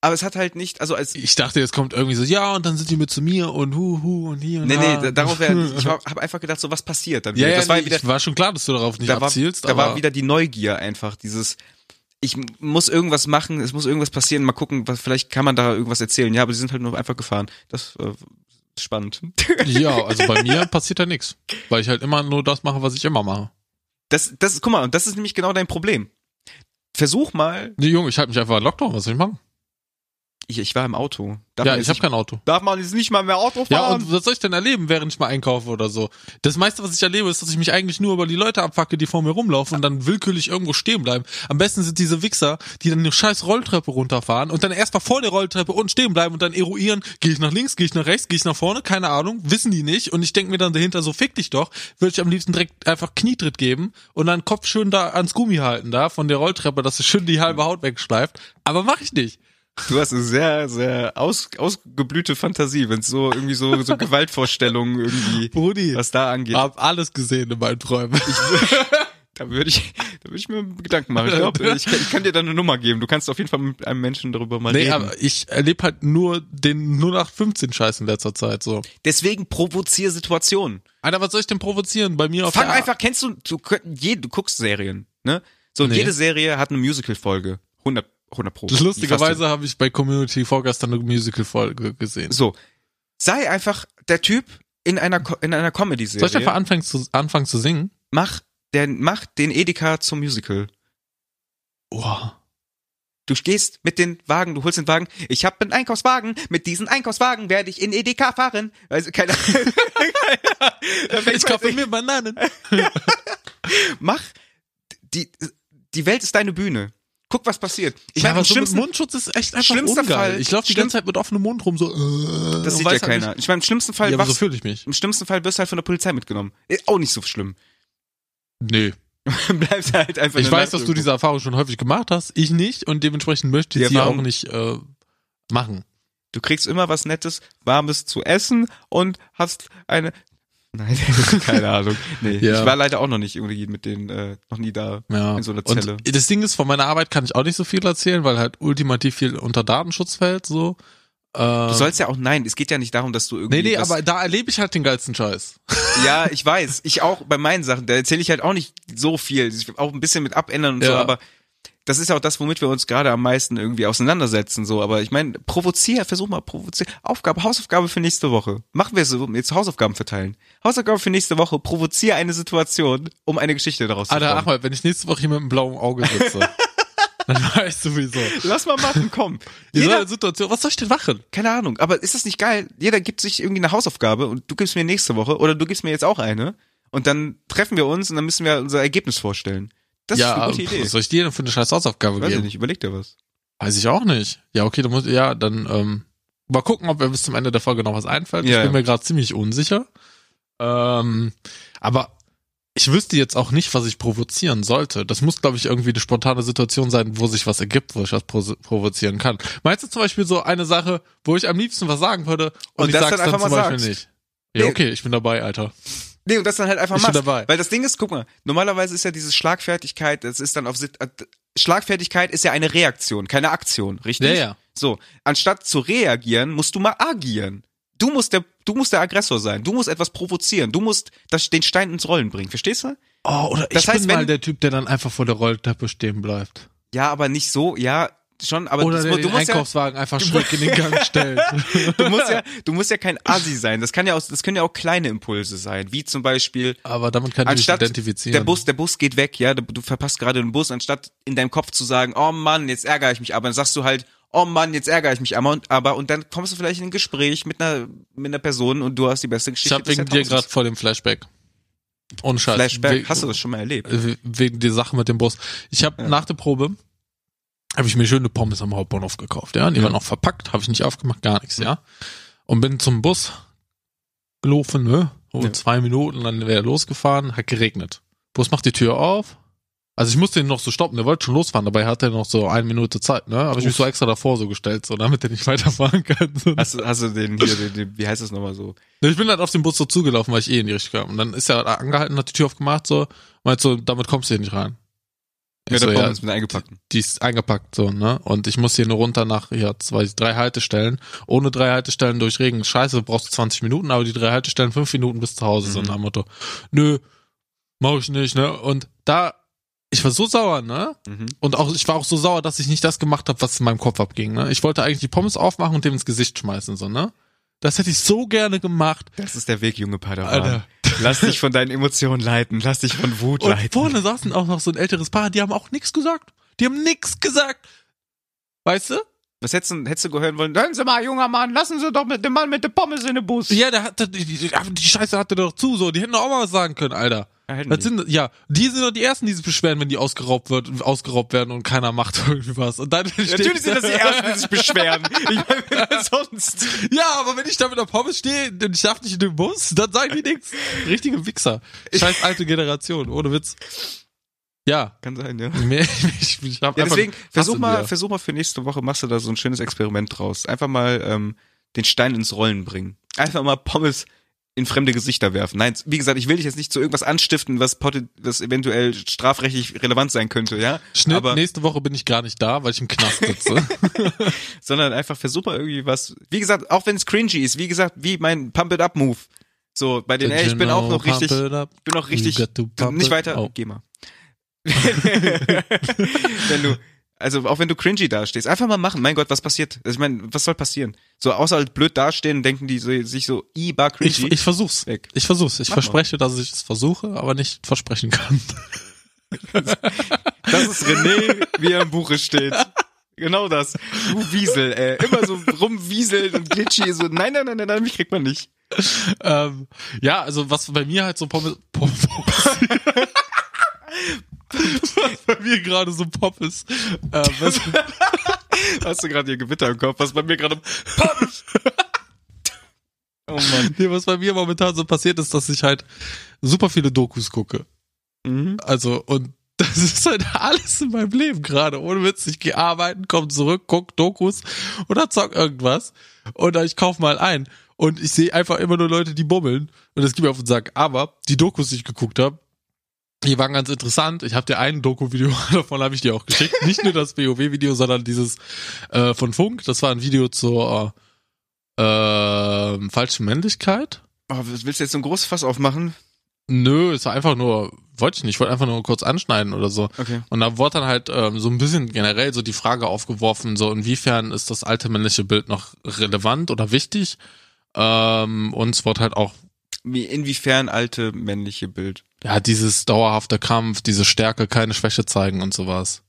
Speaker 2: aber es hat halt nicht, also als
Speaker 1: Ich dachte, jetzt kommt irgendwie so, ja, und dann sind die mit zu mir und hu, hu und hier und
Speaker 2: nee,
Speaker 1: da.
Speaker 2: nee, da- darauf wäre ich habe einfach gedacht, so was passiert dann
Speaker 1: Ja,
Speaker 2: wieder.
Speaker 1: ja,
Speaker 2: das war
Speaker 1: nee,
Speaker 2: wieder
Speaker 1: war schon klar, dass du darauf nicht
Speaker 2: da war,
Speaker 1: abzielst,
Speaker 2: da
Speaker 1: aber
Speaker 2: war wieder die Neugier einfach, dieses ich muss irgendwas machen, es muss irgendwas passieren, mal gucken, was vielleicht kann man da irgendwas erzählen. Ja, aber die sind halt nur einfach gefahren. Das äh, ist spannend.
Speaker 1: ja, also bei mir passiert da nichts, weil ich halt immer nur das mache, was ich immer mache.
Speaker 2: Das das guck mal, und das ist nämlich genau dein Problem. Versuch mal,
Speaker 1: Nee, Junge, ich halte mich einfach an Lockdown, was soll ich machen?
Speaker 2: Ich, ich war im Auto. Darf
Speaker 1: ja, ich habe kein Auto.
Speaker 2: darf man jetzt nicht mal mehr Auto
Speaker 1: Ja,
Speaker 2: fahren?
Speaker 1: und was soll ich denn erleben, während ich mal einkaufe oder so? Das meiste, was ich erlebe, ist, dass ich mich eigentlich nur über die Leute abfacke, die vor mir rumlaufen und dann willkürlich irgendwo stehen bleiben. Am besten sind diese Wichser, die dann eine scheiß Rolltreppe runterfahren und dann erst mal vor der Rolltreppe unten stehen bleiben und dann eruieren, gehe ich nach links, gehe ich nach rechts, gehe ich nach vorne, keine Ahnung, wissen die nicht und ich denke mir dann dahinter, so fick dich doch, würde ich am liebsten direkt einfach Knietritt geben und dann Kopf schön da ans Gummi halten da von der Rolltreppe, dass es schön die halbe Haut wegschleift, aber mach ich nicht.
Speaker 2: Du hast eine sehr, sehr aus, ausgeblühte Fantasie, wenn es so irgendwie so, so Gewaltvorstellungen irgendwie,
Speaker 1: Brudi,
Speaker 2: was da angeht.
Speaker 1: hab alles gesehen in meinen Träumen.
Speaker 2: Da würde ich, da würde ich mir Gedanken machen. Ich glaube, ich, kann- ich kann dir da eine Nummer geben. Du kannst auf jeden Fall mit einem Menschen darüber mal
Speaker 1: Nee,
Speaker 2: reden.
Speaker 1: aber ich erlebe halt nur den 0815 Scheiß in letzter Zeit so.
Speaker 2: Deswegen provozier Situationen.
Speaker 1: Alter, was soll ich denn provozieren bei mir auf
Speaker 2: Fang
Speaker 1: der
Speaker 2: einfach, kennst du, du, je, du guckst Serien, ne? So, und
Speaker 1: Nee.
Speaker 2: jede Serie hat eine Musical-Folge. 100, 100 Pro.
Speaker 1: Lustigerweise habe ich bei Community vorgestern eine Musical-Folge gesehen.
Speaker 2: So. Sei einfach der Typ in einer, in einer
Speaker 1: Soll ich
Speaker 2: Comedy-Serie.
Speaker 1: einfach anfangen zu, anfangen zu singen?
Speaker 2: Mach, der, mach den Edeka zum Musical.
Speaker 1: Boah.
Speaker 2: Du gehst mit den Wagen, du holst den Wagen. Ich habe einen Einkaufswagen. Mit diesem Einkaufswagen werde ich in EDK fahren. Also keine fängt
Speaker 1: Ich kaufe mir Bananen.
Speaker 2: Mach die die Welt ist deine Bühne. Guck, was passiert. Ich
Speaker 1: ja,
Speaker 2: meine,
Speaker 1: aber
Speaker 2: im
Speaker 1: so mit
Speaker 2: schlimmsten,
Speaker 1: Mundschutz ist echt einfach
Speaker 2: schlimmster
Speaker 1: ungeil.
Speaker 2: Fall-
Speaker 1: ich laufe die ganze Zeit mit offenem Mund rum, so äh,
Speaker 2: das sieht ja
Speaker 1: weiß halt
Speaker 2: keiner. Ich meine, im schlimmsten Fall
Speaker 1: ja, aber so
Speaker 2: wachst,
Speaker 1: fühle ich mich.
Speaker 2: im schlimmsten Fall wirst du halt von der Polizei mitgenommen. Ist auch nicht so schlimm.
Speaker 1: Nee.
Speaker 2: Bleibst halt einfach
Speaker 1: Ich weiß, dass du
Speaker 2: irgendwo.
Speaker 1: diese Erfahrung schon häufig gemacht hast. Ich nicht und dementsprechend möchte ich sie auch nicht äh, machen.
Speaker 2: Du kriegst immer was Nettes, Warmes zu essen und hast eine. Nein, keine Ahnung. Nee,
Speaker 1: Ja.
Speaker 2: ich war leider auch noch nicht irgendwie mit denen, äh, noch nie da
Speaker 1: Ja.
Speaker 2: in so einer Zelle.
Speaker 1: Und das Ding ist, von meiner Arbeit kann ich auch nicht so viel erzählen, weil halt ultimativ viel unter Datenschutz fällt, so. Äh,
Speaker 2: Du sollst ja auch, nein, es geht ja nicht darum, dass du irgendwie.
Speaker 1: nee, nee, aber da erlebe ich halt den geilsten Scheiß.
Speaker 2: Ja, ich weiß. Ich auch bei meinen Sachen, da erzähle ich halt auch nicht so viel. Ich, auch ein bisschen mit abändern und so,
Speaker 1: Ja.
Speaker 2: aber das ist ja auch das, womit wir uns gerade am meisten irgendwie auseinandersetzen. So, aber ich meine, provozier, versuch mal provozier. Aufgabe, Hausaufgabe für nächste Woche. Machen wir so, jetzt Hausaufgaben verteilen. Hausaufgabe für nächste Woche, provozier eine Situation, um eine Geschichte daraus zu
Speaker 1: Alter,
Speaker 2: formen.
Speaker 1: Achmed, wenn ich nächste Woche hier mit einem blauen Auge sitze, dann weißt du wieso.
Speaker 2: Lass mal machen, komm.
Speaker 1: In so einer Situation, was soll ich denn machen?
Speaker 2: keine Ahnung, aber ist das nicht geil? Jeder gibt sich irgendwie eine Hausaufgabe und du gibst mir nächste Woche oder du gibst mir jetzt auch eine und dann treffen wir uns und dann müssen wir unser Ergebnis vorstellen. Das
Speaker 1: ja,
Speaker 2: ist eine gute Idee.
Speaker 1: was soll ich dir denn für eine scheiß Hausaufgabe
Speaker 2: Weiß ich
Speaker 1: geben?
Speaker 2: nicht, überleg dir was.
Speaker 1: Weiß ich auch nicht. Ja, okay, du musst, ja, dann ähm, mal gucken, ob mir bis zum Ende der Folge noch was einfällt.
Speaker 2: Ja,
Speaker 1: ich bin
Speaker 2: ja.
Speaker 1: mir gerade ziemlich unsicher. Ähm, aber ich wüsste jetzt auch nicht, was ich provozieren sollte. Das muss, glaube ich, irgendwie eine spontane Situation sein, wo sich was ergibt, wo ich was pro provozieren kann. Meinst du zum Beispiel so eine Sache, wo ich am liebsten was sagen würde und,
Speaker 2: Und
Speaker 1: ich
Speaker 2: das
Speaker 1: sag's
Speaker 2: dann einfach
Speaker 1: dann zum Beispiel
Speaker 2: sagst?
Speaker 1: nicht? Ja, okay, ich bin dabei, Alter.
Speaker 2: Nee, und das dann halt einfach
Speaker 1: Ich bin
Speaker 2: machst.
Speaker 1: dabei.
Speaker 2: Weil das Ding ist, guck mal, normalerweise ist ja diese Schlagfertigkeit, das ist dann auf äh, Schlagfertigkeit ist ja eine Reaktion, keine Aktion, richtig?
Speaker 1: Ja, ja.
Speaker 2: So, anstatt zu reagieren, musst du mal agieren. Du musst der, du musst der Aggressor sein. Du musst etwas provozieren. Du musst das, den Stein ins Rollen bringen. Verstehst du?
Speaker 1: Oh, oder
Speaker 2: Das
Speaker 1: ich
Speaker 2: heißt,
Speaker 1: bin mal
Speaker 2: wenn-
Speaker 1: der Typ, der dann einfach vor der Rolltreppe stehen bleibt.
Speaker 2: Ja, aber nicht so, ja, schon, aber
Speaker 1: Oder
Speaker 2: das, du,
Speaker 1: den
Speaker 2: musst ja,
Speaker 1: Einkaufswagen einfach schräg in den Gang stellt.
Speaker 2: du musst ja, du musst ja kein Assi sein. Das kann ja auch, das können ja auch kleine Impulse sein, wie zum Beispiel,
Speaker 1: Aber damit kann ich identifizieren.
Speaker 2: der Bus, der Bus geht weg, ja, du, verpasst gerade den Bus, anstatt in deinem Kopf zu sagen, oh Mann, jetzt ärgere ich mich, aber dann sagst du halt, oh Mann, jetzt ärgere ich mich aber und, aber und dann kommst du vielleicht in ein Gespräch mit einer mit einer Person und du hast die beste
Speaker 1: Ich
Speaker 2: Geschichte.
Speaker 1: habe wegen
Speaker 2: des
Speaker 1: dir gerade vor dem Flashback. Ohne Scheiß.
Speaker 2: Flashback,
Speaker 1: We-
Speaker 2: hast du das schon mal erlebt?
Speaker 1: äh, Wegen der Sache mit dem Bus. Ich habe
Speaker 2: Ja.
Speaker 1: nach der Probe habe ich mir schöne Pommes am Hauptbahnhof gekauft, ja. Die
Speaker 2: Ja.
Speaker 1: waren auch verpackt, habe ich nicht aufgemacht, gar nichts, ja. Und bin zum Bus gelaufen, ne? Und
Speaker 2: Ja.
Speaker 1: zwei Minuten, dann wäre er losgefahren, hat geregnet. Bus macht die Tür auf. Also ich musste ihn noch so stoppen, der wollte schon losfahren, dabei hatte er noch so eine Minute Zeit, ne? Habe ich mich so extra davor so gestellt, so damit er nicht weiterfahren kann.
Speaker 2: Hast du, hast du den hier, den, den, wie heißt das nochmal so?
Speaker 1: Ich bin halt auf den Bus so zugelaufen, weil ich eh in die Richtung kam. Und dann ist er angehalten, hat die Tür aufgemacht, so, meint so, damit kommst du hier nicht rein. Ich
Speaker 2: Ja,
Speaker 1: so,
Speaker 2: der
Speaker 1: ja,
Speaker 2: Pommes mit eingepackten.
Speaker 1: die ist eingepackt, so, ne? Und ich muss hier nur runter nach, ja, zwei, drei Haltestellen. Ohne drei Haltestellen durch Regen. Scheiße, du brauchst 20 Minuten, aber die drei Haltestellen fünf Minuten bis zu Hause, so
Speaker 2: Mhm.
Speaker 1: nach dem Motto. Nö, mach ich nicht, ne? Und da, ich war so sauer, ne?
Speaker 2: Mhm.
Speaker 1: Und auch, ich war auch so sauer, dass ich nicht das gemacht habe, was in meinem Kopf abging, ne? Ich wollte eigentlich die Pommes aufmachen und dem ins Gesicht schmeißen, so, ne? Das hätte ich so gerne gemacht.
Speaker 2: Das ist der Weg, junge Padawan.
Speaker 1: Alter.
Speaker 2: Lass dich von deinen Emotionen leiten. Lass dich von Wut
Speaker 1: Und
Speaker 2: leiten.
Speaker 1: vorne saßen auch noch so ein älteres Paar, die haben auch nichts gesagt. Die haben nichts gesagt. Weißt du?
Speaker 2: Was hättest du, hättest du hören wollen? Hören Sie mal, junger Mann, lassen Sie doch mit dem Mann mit den Pommes in den Bus.
Speaker 1: Ja, der hatte, die, die, die Scheiße hatte doch zu, so. Die hätten doch auch mal was sagen können, Alter.
Speaker 2: Ja, hätten
Speaker 1: Das
Speaker 2: die.
Speaker 1: sind, ja, die sind doch die ersten, die sich beschweren, wenn die ausgeraubt wird, ausgeraubt werden und keiner macht irgendwie was. Und dann
Speaker 2: Natürlich sind das die Ersten, die sich beschweren. Ich meine, sonst?
Speaker 1: Ja, aber wenn ich da mit der Pommes stehe und ich darf nicht in den Bus, dann sagen die nichts. Richtige Wichser. Scheiß alte Generation, ohne Witz. Ja.
Speaker 2: Kann sein, ja.
Speaker 1: Ich, ich hab
Speaker 2: Ja, deswegen, versuch mal, versuch mal für nächste Woche, machst du da so ein schönes Experiment draus. Einfach mal ähm, den Stein ins Rollen bringen. Einfach mal Pommes in fremde Gesichter werfen. Nein, wie gesagt, ich will dich jetzt nicht zu irgendwas anstiften, was, was eventuell strafrechtlich relevant sein könnte, ja?
Speaker 1: Schnitt,
Speaker 2: Aber,
Speaker 1: nächste Woche bin ich gar nicht da, weil ich im Knast sitze.
Speaker 2: sondern einfach versuch mal irgendwie was, wie gesagt, auch wenn es cringy ist, wie gesagt, wie mein Pump It Up Move. So, bei den, ey, ich bin auch noch richtig, bin noch richtig, nicht
Speaker 1: it.
Speaker 2: weiter,
Speaker 1: Oh.
Speaker 2: geh mal. wenn du, also auch wenn du cringy dastehst, einfach mal machen. Mein Gott, was passiert? Also ich meine, was soll passieren? So außer halt blöd dastehen, denken die so, sich so, i bar cringy.
Speaker 1: Ich, ich versuch's.
Speaker 2: Weg.
Speaker 1: Ich versuch's. Ich
Speaker 2: Mach mal.
Speaker 1: verspreche, dass ich es versuche, aber nicht versprechen kann.
Speaker 2: das ist René, wie er im Buche steht. Genau das. Du Wiesel, ey. Immer so rumwieseln und glitchy, so, nein, nein, nein, nein, nein, mich kriegt man nicht.
Speaker 1: ähm, ja, also was bei mir halt so Pommes, Pommes was bei mir gerade so Pop ist. Äh, was,
Speaker 2: Hast du gerade hier Gewitter im Kopf, was bei mir gerade Pommes. Oh Mann.
Speaker 1: nee, was bei mir momentan so passiert ist, dass ich halt super viele Dokus gucke.
Speaker 2: Mhm.
Speaker 1: Also, und das ist halt alles in meinem Leben gerade. Ohne Witz, ich gehe arbeiten, komme zurück, guck Dokus oder zock irgendwas. Oder ich kauf mal ein. Und ich sehe einfach immer nur Leute, die bummeln. Und das geht mir auf den Sack. Aber die Dokus, die ich geguckt habe, die waren ganz interessant. Ich habe dir ein Doku-Video, davon habe ich dir auch geschickt. Nicht nur das WoW-Video, sondern dieses äh, von Funk. Das war ein Video zur äh, äh, falschen Männlichkeit.
Speaker 2: Oh, willst du jetzt so ein großes Fass aufmachen?
Speaker 1: Nö, es war einfach nur, wollte ich nicht, ich wollte einfach nur kurz anschneiden oder so.
Speaker 2: Okay.
Speaker 1: Und da wurde dann halt ähm, so ein bisschen generell so die Frage aufgeworfen, so inwiefern ist das alte männliche Bild noch relevant oder wichtig? Ähm, und es wurde halt auch,
Speaker 2: Wie, inwiefern alte männliche Bild?
Speaker 1: ja, dieses dauerhafte Kampf, diese Stärke, keine Schwäche zeigen und sowas.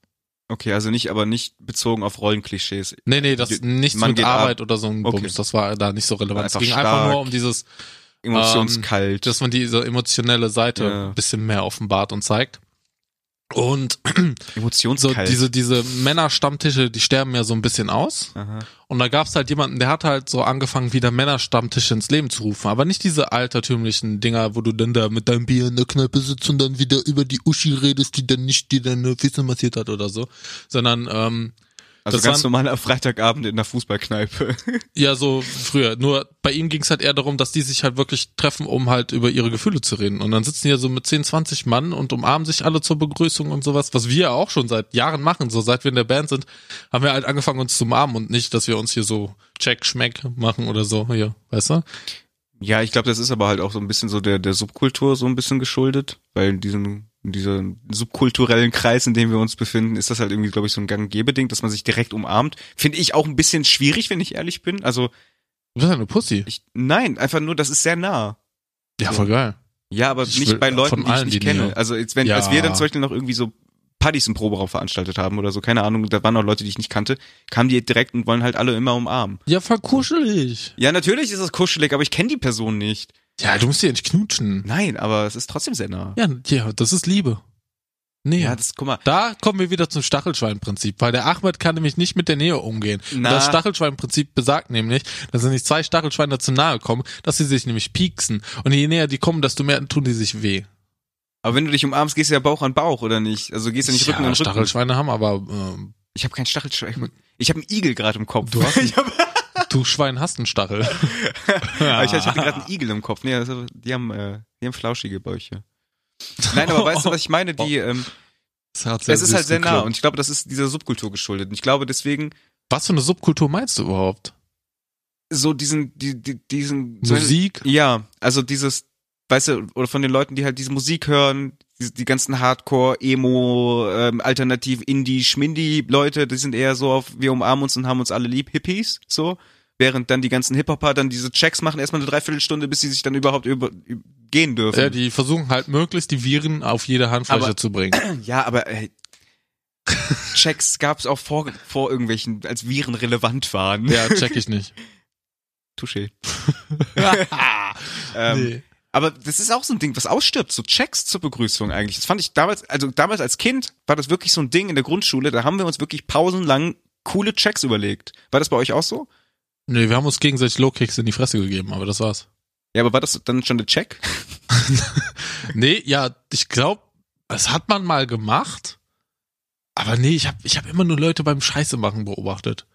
Speaker 2: Okay, also nicht, aber nicht bezogen auf Rollenklischees.
Speaker 1: Nee, nee, das nichts
Speaker 2: man
Speaker 1: mit Arbeit
Speaker 2: ab.
Speaker 1: oder so ein
Speaker 2: Okay.
Speaker 1: Bums, das war da nicht so relevant. Es
Speaker 2: Einfach
Speaker 1: ging einfach
Speaker 2: stark.
Speaker 1: nur um dieses,
Speaker 2: Emotionskalt.
Speaker 1: dass man diese emotionelle Seite
Speaker 2: Ja.
Speaker 1: ein bisschen mehr offenbart und zeigt. Und so diese, diese Männerstammtische, die sterben ja so ein bisschen aus.
Speaker 2: Aha.
Speaker 1: Und da gab's halt jemanden, der hat halt so angefangen, wieder Männerstammtische ins Leben zu rufen. Aber nicht diese altertümlichen Dinger, wo du dann da mit deinem Bier in der Kneipe sitzt und dann wieder über die Uschi redest, die dann nicht dir deine Füße massiert hat oder so. Sondern, ähm,
Speaker 2: Also
Speaker 1: das
Speaker 2: ganz
Speaker 1: waren-
Speaker 2: normaler Freitagabend in der Fußballkneipe.
Speaker 1: ja, so früher. Nur bei ihm ging's halt eher darum, dass die sich halt wirklich treffen, um halt über ihre Gefühle zu reden. Und dann sitzen die ja so mit 10, 20 Mann und umarmen sich alle zur Begrüßung und sowas, was wir ja auch schon seit Jahren machen. So seit wir in der Band sind, haben wir halt angefangen, uns zu umarmen und nicht, dass wir uns hier so Check, Schmeck machen oder so. Hier, weißt du?
Speaker 2: Ja, ich glaube, das ist aber halt auch so ein bisschen so der, der Subkultur so ein bisschen geschuldet, weil in diesem, in diesem subkulturellen Kreis, in dem wir uns befinden, ist das halt irgendwie, glaube ich, so ein Gang-Gebe-Ding, dass man sich direkt umarmt. Finde ich auch ein bisschen schwierig, wenn ich ehrlich bin. Also,
Speaker 1: Du bist ja eine Pussy.
Speaker 2: ich, nein, einfach nur, das ist sehr nah.
Speaker 1: Ja, voll geil.
Speaker 2: Ja, aber
Speaker 1: Ich
Speaker 2: nicht bei Leuten,
Speaker 1: von
Speaker 2: die ich nicht kenne.
Speaker 1: Nähe.
Speaker 2: Also, jetzt, wenn,
Speaker 1: Ja.
Speaker 2: als wir dann zum Beispiel noch irgendwie so Partys im Proberaum veranstaltet haben oder so, keine Ahnung, da waren auch Leute, die ich nicht kannte, kamen die direkt und wollen halt alle immer umarmen.
Speaker 1: Ja, voll kuschelig.
Speaker 2: Ja, natürlich ist es kuschelig, aber ich kenne die Person nicht.
Speaker 1: Ja, du musst dir nicht knutschen.
Speaker 2: Nein, aber es ist trotzdem sehr nah.
Speaker 1: Ja, ja, das ist Liebe. Nee.
Speaker 2: Ja, das, guck mal,
Speaker 1: Da kommen wir wieder zum Stachelschweinprinzip, weil der Ahmed kann nämlich nicht mit der Nähe umgehen.
Speaker 2: Na.
Speaker 1: das Stachelschweinprinzip besagt nämlich, dass wenn nicht zwei Stachelschweine zu nahe kommen, dass sie sich nämlich pieksen. Und je näher die kommen, desto mehr tun die sich weh.
Speaker 2: Aber wenn du dich umarmst, gehst du ja Bauch an Bauch, oder nicht? Also gehst du nicht Rücken an Rücken.
Speaker 1: Stachelschweine haben aber, ähm,
Speaker 2: Ich habe keinen Stachelschwein. Ich habe einen Igel gerade im Kopf.
Speaker 1: Du hast
Speaker 2: ich hab,
Speaker 1: du Schwein hast einen Stachel.
Speaker 2: aber ich, ich hatte gerade einen Igel im Kopf. Nee, also, die haben, äh, die haben flauschige Bäuche. Nein, aber weißt du, was ich meine? Die, ähm,
Speaker 1: Das hat
Speaker 2: es
Speaker 1: sehr
Speaker 2: ist halt sehr nah und ich glaube, das ist dieser Subkultur geschuldet. Und ich glaube deswegen
Speaker 1: Was für eine Subkultur meinst du überhaupt?
Speaker 2: so diesen, die, die, diesen so-
Speaker 1: Musik?
Speaker 2: Ja, also dieses, weißt du, oder von den Leuten, die halt diese Musik hören, die, die ganzen Hardcore, Emo, ähm, Alternativ, Indie, Schmindi-Leute, die sind eher so auf, wir umarmen uns und haben uns alle lieb, Hippies, so. Während dann die ganzen Hip-Hopper dann diese Checks machen, erstmal eine Dreiviertelstunde, bis sie sich dann überhaupt über, über gehen dürfen.
Speaker 1: Ja, die versuchen halt möglichst die Viren auf jede Handfläche
Speaker 2: Aber-
Speaker 1: zu bringen.
Speaker 2: Ja, aber äh, Checks gab's auch vor, vor irgendwelchen, als Viren relevant waren.
Speaker 1: Ja, check ich nicht.
Speaker 2: Touché. ähm,
Speaker 1: nee.
Speaker 2: Aber das ist auch so ein Ding, was ausstirbt, so Checks zur Begrüßung eigentlich. Das fand ich damals, also damals als Kind war das wirklich so ein Ding in der Grundschule, da haben wir uns wirklich pausenlang coole Checks überlegt. War das bei euch auch so?
Speaker 1: Nee, wir haben uns gegenseitig Low-Kicks in die Fresse gegeben, aber das war's.
Speaker 2: Ja, aber war das dann schon der Check?
Speaker 1: Nee, ja, ich glaube, das hat man mal gemacht. Aber nee, ich habe ich hab immer nur Leute beim Scheiße machen beobachtet.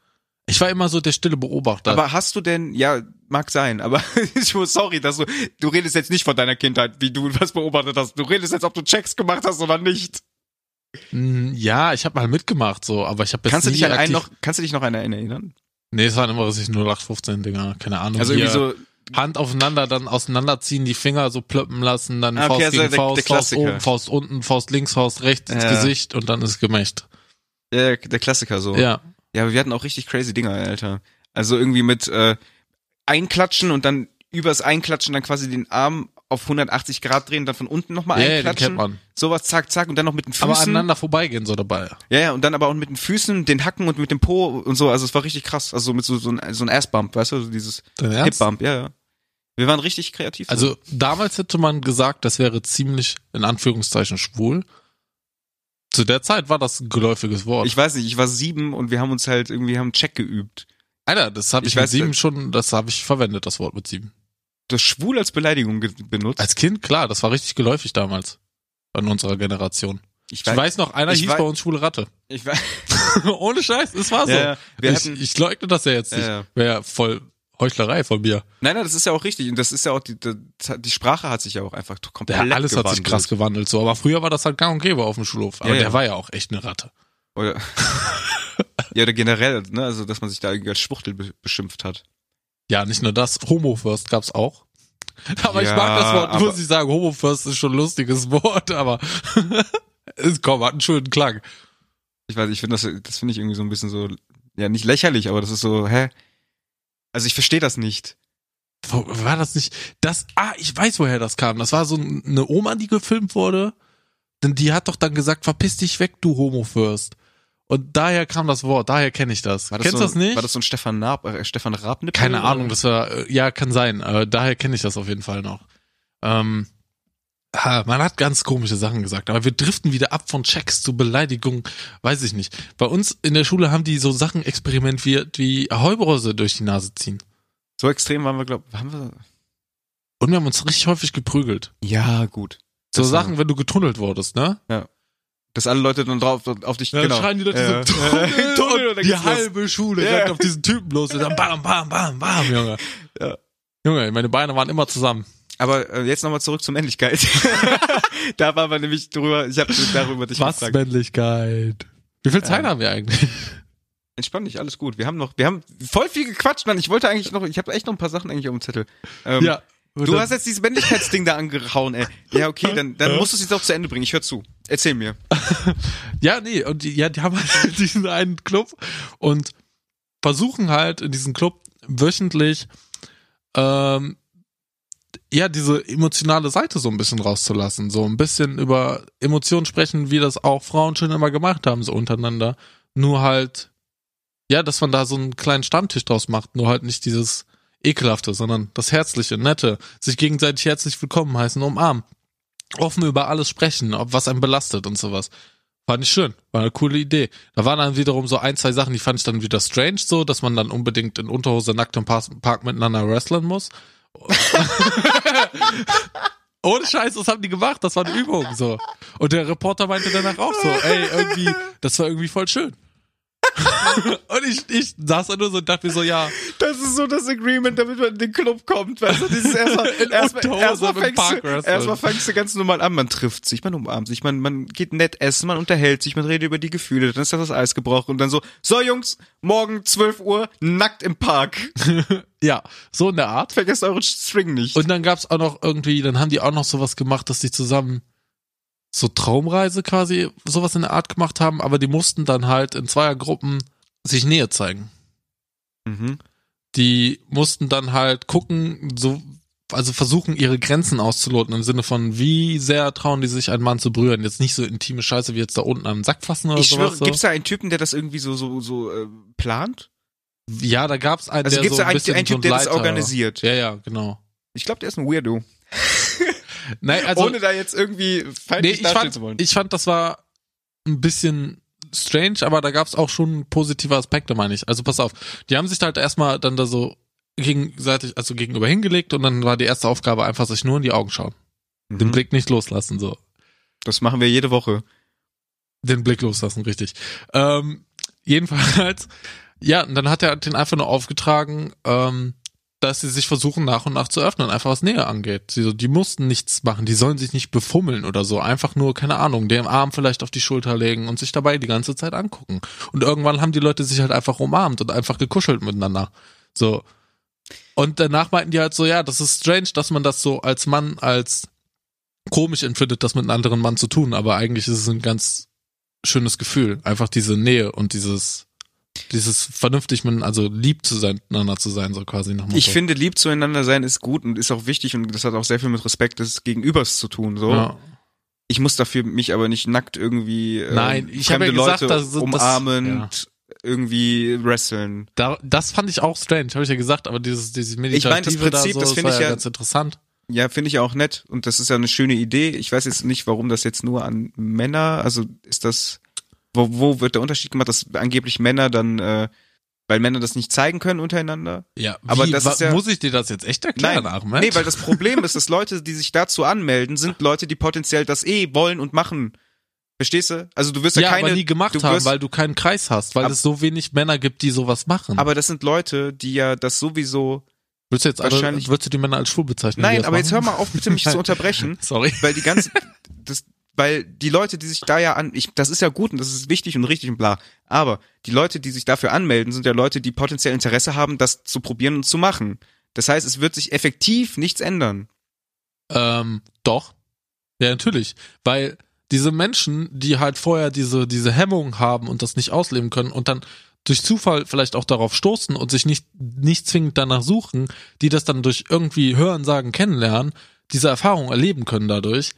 Speaker 1: Ich war immer so der stille Beobachter.
Speaker 2: Aber hast du denn, ja, mag sein, aber ich muss, sorry, dass du, du redest jetzt nicht von deiner Kindheit, wie du was beobachtet hast. Du redest jetzt, ob du Checks gemacht hast oder nicht.
Speaker 1: Mm, ja, ich habe mal mitgemacht so, aber ich habe
Speaker 2: Kannst du dich an einen noch, kannst du dich noch an einen erinnern?
Speaker 1: Nee, es waren immer was ich 0815 Dinger, keine Ahnung.
Speaker 2: Also irgendwie so,
Speaker 1: Hand aufeinander, dann auseinanderziehen, die Finger so plöppen lassen, dann
Speaker 2: Ah,
Speaker 1: Faust
Speaker 2: okay, also
Speaker 1: gegen
Speaker 2: der-
Speaker 1: Faust,
Speaker 2: der
Speaker 1: Faust oben, Faust unten, Faust links, Faust rechts ins
Speaker 2: Ja.
Speaker 1: Gesicht und dann ist gemächt.
Speaker 2: der, der Klassiker so.
Speaker 1: Ja.
Speaker 2: Ja, aber wir hatten auch richtig crazy Dinger, Alter. Also irgendwie mit äh, einklatschen und dann übers Einklatschen dann quasi den Arm auf 180 Grad drehen, dann von unten nochmal
Speaker 1: Ja, ja, den
Speaker 2: einklatschen.
Speaker 1: kennt man.
Speaker 2: Sowas, zack, zack, und dann noch mit den Füßen.
Speaker 1: Aber aneinander vorbeigehen so dabei.
Speaker 2: ja, ja, und dann aber auch mit den Füßen, den Hacken und mit dem Po und so. Also es war richtig krass. Also mit so, so ein, so ein Assbump, weißt du, so dieses? Hip-Bump, ja, ja. Wir waren richtig kreativ. so.
Speaker 1: Also damals hätte man gesagt, das wäre ziemlich in Anführungszeichen schwul. Zu der Zeit war das ein geläufiges Wort.
Speaker 2: ich weiß nicht, ich war sieben und wir haben uns halt irgendwie, haben Check geübt.
Speaker 1: Alter, das habe ich,
Speaker 2: Ich
Speaker 1: mit
Speaker 2: weiß,
Speaker 1: sieben
Speaker 2: äh,
Speaker 1: schon, das habe ich verwendet, das Wort mit sieben.
Speaker 2: Das schwul als Beleidigung benutzt.
Speaker 1: Als Kind, klar, das war richtig geläufig damals. In unserer Generation. Ich weiß noch, einer
Speaker 2: ich
Speaker 1: hieß bei uns schwule Ratte.
Speaker 2: ich weiß,
Speaker 1: Ohne Scheiß, es war so.
Speaker 2: Ja, ja.
Speaker 1: Ich,
Speaker 2: hatten-
Speaker 1: ich leugne das ja jetzt
Speaker 2: Ja,
Speaker 1: nicht.
Speaker 2: ja.
Speaker 1: Wäre voll Heuchlerei von mir.
Speaker 2: Nein, nein, das ist ja auch richtig. Und das ist ja auch, die, die, die Sprache hat sich ja auch einfach komplett
Speaker 1: Ja, alles hat sich
Speaker 2: gewandelt.
Speaker 1: krass gewandelt so. Aber früher war das halt gang und gäbe auf dem Schulhof. Aber
Speaker 2: Ja, ja.
Speaker 1: der war ja auch echt eine Ratte.
Speaker 2: Oder, ja, oder generell, ne, also, dass man sich da irgendwie als Schwuchtel be beschimpft hat.
Speaker 1: Ja, nicht nur das. Homo First gab's auch. Aber ich
Speaker 2: Ja,
Speaker 1: mag das Wort, muss ich sagen. Homo First ist schon ein lustiges Wort, aber es komm, hat einen schönen Klang.
Speaker 2: Ich weiß, ich finde das, das finde ich irgendwie so ein bisschen so, ja, nicht lächerlich, aber das ist so, hä? Also ich verstehe das nicht.
Speaker 1: Wo- War das nicht? Das, ah, ich weiß, woher das kam. Das war so eine Oma, die gefilmt wurde. Denn die hat doch dann gesagt, verpiss dich weg, du Homo First. Und daher kam das Wort, daher kenne ich das.
Speaker 2: Das
Speaker 1: Kennst
Speaker 2: so,
Speaker 1: du das nicht?
Speaker 2: War das so ein Stefan Naab, äh, Stefan Rabnippel?
Speaker 1: Keine? Ahnung, das war, äh, ja, kann sein. Äh, daher kenne ich das auf jeden Fall noch. Ähm, Ah, Man hat ganz komische Sachen gesagt, aber wir driften wieder ab von Checks zu Beleidigungen, weiß ich nicht. Bei uns in der Schule haben die so Sachen experimentiert wie Heubrause durch die Nase ziehen.
Speaker 2: So extrem waren wir, glaube haben wir.
Speaker 1: Und wir haben uns richtig häufig geprügelt.
Speaker 2: Ja, gut.
Speaker 1: So
Speaker 2: Das
Speaker 1: Sachen, wenn du getunnelt wurdest, ne?
Speaker 2: Dass alle Leute dann drauf auf dich
Speaker 1: Ja,
Speaker 2: genau.
Speaker 1: dann schreien die Leute
Speaker 2: Ja.
Speaker 1: so Tunnel,
Speaker 2: Tunnel, und
Speaker 1: die
Speaker 2: los.
Speaker 1: halbe Schule
Speaker 2: Ja.
Speaker 1: rennt auf diesen Typen los und dann bam, bam, bam, bam, Junge.
Speaker 2: Ja.
Speaker 1: Junge, meine Beine waren immer zusammen.
Speaker 2: Aber äh, jetzt nochmal zurück zur Männlichkeit. da waren wir nämlich drüber, ich habe darüber dich
Speaker 1: Was
Speaker 2: gefragt.
Speaker 1: Männlichkeit? Wie viel Zeit
Speaker 2: Ähm,
Speaker 1: haben wir eigentlich?
Speaker 2: Entspann dich, alles gut. Wir haben noch, wir haben voll viel gequatscht, Mann. Ich wollte eigentlich noch, ich habe echt noch ein paar Sachen eigentlich auf dem Zettel. Ähm, Du hast jetzt dieses Männlichkeitsding da angehauen, ey. Ja, okay, dann, dann musst du es jetzt auch zu Ende bringen. Ich höre zu. Erzähl mir.
Speaker 1: Ja, nee, und die, ja, die haben halt diesen einen Club und versuchen halt in diesem Club wöchentlich ähm, ja, diese emotionale Seite so ein bisschen rauszulassen, so ein bisschen über Emotionen sprechen, wie das auch Frauen schon immer gemacht haben, so untereinander. Nur halt, ja, dass man da so einen kleinen Stammtisch draus macht, nur halt nicht dieses ekelhafte, sondern das herzliche, nette, sich gegenseitig herzlich willkommen heißen, umarmen, offen über alles sprechen, ob was einen belastet und sowas. Fand ich schön, war eine coole Idee. Da waren dann wiederum so ein, zwei Sachen, die fand ich dann wieder strange, so, dass man dann unbedingt in Unterhose nackt im Park miteinander wresteln muss. Ohne Scheiß, das haben die gemacht, das war eine Übung, so. Und der Reporter meinte danach auch so, ey, irgendwie, das war irgendwie voll schön. und ich, ich saß da nur so und dachte mir so, ja,
Speaker 2: Das ist so das Agreement, damit man in den Club kommt, weißt du, dieses erstmal, erstmal, erstmal, fängst, du, erstmal fängst du ganz normal an, man trifft sich, man umarmt sich, man, man geht nett essen, man unterhält sich, man redet über die Gefühle, dann ist das Eis gebrochen und dann so, so Jungs, morgen 12 Uhr, nackt im Park.
Speaker 1: ja, so in der Art.
Speaker 2: Vergesst euren String nicht.
Speaker 1: Und dann gab's auch noch irgendwie, dann haben die auch noch sowas gemacht, dass die zusammen so Traumreise quasi sowas in der Art gemacht haben, aber die mussten dann halt in Zweiergruppen sich Nähe zeigen.
Speaker 2: mhm.
Speaker 1: Die mussten dann halt gucken, so also versuchen ihre Grenzen auszuloten im Sinne von wie sehr trauen die sich einen Mann zu berühren, jetzt nicht so intime Scheiße wie jetzt da unten am Sack fassen oder
Speaker 2: Ich
Speaker 1: sowas.
Speaker 2: schwöre, gibt's da einen Typen, der das irgendwie so, so, so, äh, plant?
Speaker 1: Ja, da gab's einen,
Speaker 2: Also
Speaker 1: der
Speaker 2: gibt's
Speaker 1: so
Speaker 2: da
Speaker 1: ein
Speaker 2: einen,
Speaker 1: bisschen
Speaker 2: einen
Speaker 1: so
Speaker 2: Typ, der das organisiert?
Speaker 1: Ja, ja, genau.
Speaker 2: Ich glaube, der ist ein Weirdo.
Speaker 1: Nein, also
Speaker 2: Ohne da jetzt irgendwie
Speaker 1: Nee,
Speaker 2: feindlich
Speaker 1: ich
Speaker 2: dastehen
Speaker 1: fand,
Speaker 2: zu wollen.
Speaker 1: ich fand, das war ein bisschen strange, aber da gab's auch schon positive Aspekte, meine ich. Also pass auf, die haben sich halt erstmal dann da so gegenseitig, also gegenüber hingelegt und dann war die erste Aufgabe einfach sich nur in die Augen schauen. Den
Speaker 2: Mhm.
Speaker 1: Blick nicht loslassen, so.
Speaker 2: Das machen wir jede Woche.
Speaker 1: Den Blick loslassen, richtig. Ähm, jedenfalls, ja, und dann hat er den einfach nur aufgetragen, ähm, dass sie sich versuchen nach und nach zu öffnen, einfach was Nähe angeht. Sie so, die mussten nichts machen, die sollen sich nicht befummeln oder so, einfach nur, keine Ahnung, den Arm vielleicht auf die Schulter legen und sich dabei die ganze Zeit angucken. Und irgendwann haben die Leute sich halt einfach umarmt und einfach gekuschelt miteinander. So. Und danach meinten die halt so, ja, das ist strange, dass man das so als Mann als komisch empfindet, das mit einem anderen Mann zu tun, aber eigentlich ist es ein ganz schönes Gefühl, einfach diese Nähe und dieses dieses vernünftig mit, also lieb zu sein, miteinander zu sein, so quasi nach Motto.
Speaker 2: Ich finde, lieb zueinander sein ist gut und ist auch wichtig und das hat auch sehr viel mit Respekt des Gegenübers zu tun. So,
Speaker 1: ja.
Speaker 2: ich muss dafür mich aber nicht nackt irgendwie äh,
Speaker 1: Nein, ich habe
Speaker 2: fremde
Speaker 1: ja gesagt,
Speaker 2: Leute
Speaker 1: dass- dass-
Speaker 2: umarmend irgendwie wresteln.
Speaker 1: Da, das fand ich auch strange, habe ich ja gesagt, aber dieses, dieses Meditative
Speaker 2: meine, das Prinzip,
Speaker 1: da so,
Speaker 2: das finde ich ja-
Speaker 1: ganz interessant.
Speaker 2: Ja, finde ich auch nett und das ist ja eine schöne Idee. Ich weiß jetzt nicht, warum das jetzt nur an Männer, also ist das, wo, wo wird der Unterschied gemacht, dass angeblich Männer dann, äh, weil Männer das nicht zeigen können untereinander?
Speaker 1: Ja,
Speaker 2: Aber
Speaker 1: wie,
Speaker 2: das
Speaker 1: wa-
Speaker 2: ist ja-
Speaker 1: muss ich dir das jetzt echt erklären, Ahmed?
Speaker 2: nee, weil das Problem ist, dass Leute, die sich dazu anmelden, sind Leute, die potenziell das eh wollen und machen. Verstehst du? Also du wirst ja,
Speaker 1: ja,
Speaker 2: keine,
Speaker 1: aber nie gemacht
Speaker 2: du
Speaker 1: haben,
Speaker 2: wirst,
Speaker 1: weil du keinen Kreis hast, weil
Speaker 2: Ab-
Speaker 1: es so wenig Männer gibt, die sowas machen.
Speaker 2: aber das sind Leute, die ja das sowieso.
Speaker 1: willst du jetzt alle,
Speaker 2: wahrscheinlich-
Speaker 1: willst du die Männer als schwul bezeichnen?
Speaker 2: Nein,
Speaker 1: das
Speaker 2: aber jetzt hör
Speaker 1: machen?
Speaker 2: mal auf, bitte mich zu unterbrechen,
Speaker 1: Sorry.
Speaker 2: weil die ganzen, das, weil die Leute, die sich da ja an, ich, das ist ja gut und das ist wichtig und richtig und bla. Aber die Leute, die sich dafür anmelden, sind ja Leute, die potenziell Interesse haben, das zu probieren und zu machen. Das heißt, es wird sich effektiv nichts ändern.
Speaker 1: Ähm, doch. Ja, natürlich. Weil diese Menschen, die halt vorher diese, diese Hemmung haben und das nicht ausleben können und dann durch Zufall vielleicht auch darauf stoßen und sich nicht, nicht zwingend danach suchen, die das dann durch irgendwie Hören, Sagen, Kennenlernen, diese Erfahrung erleben können dadurch,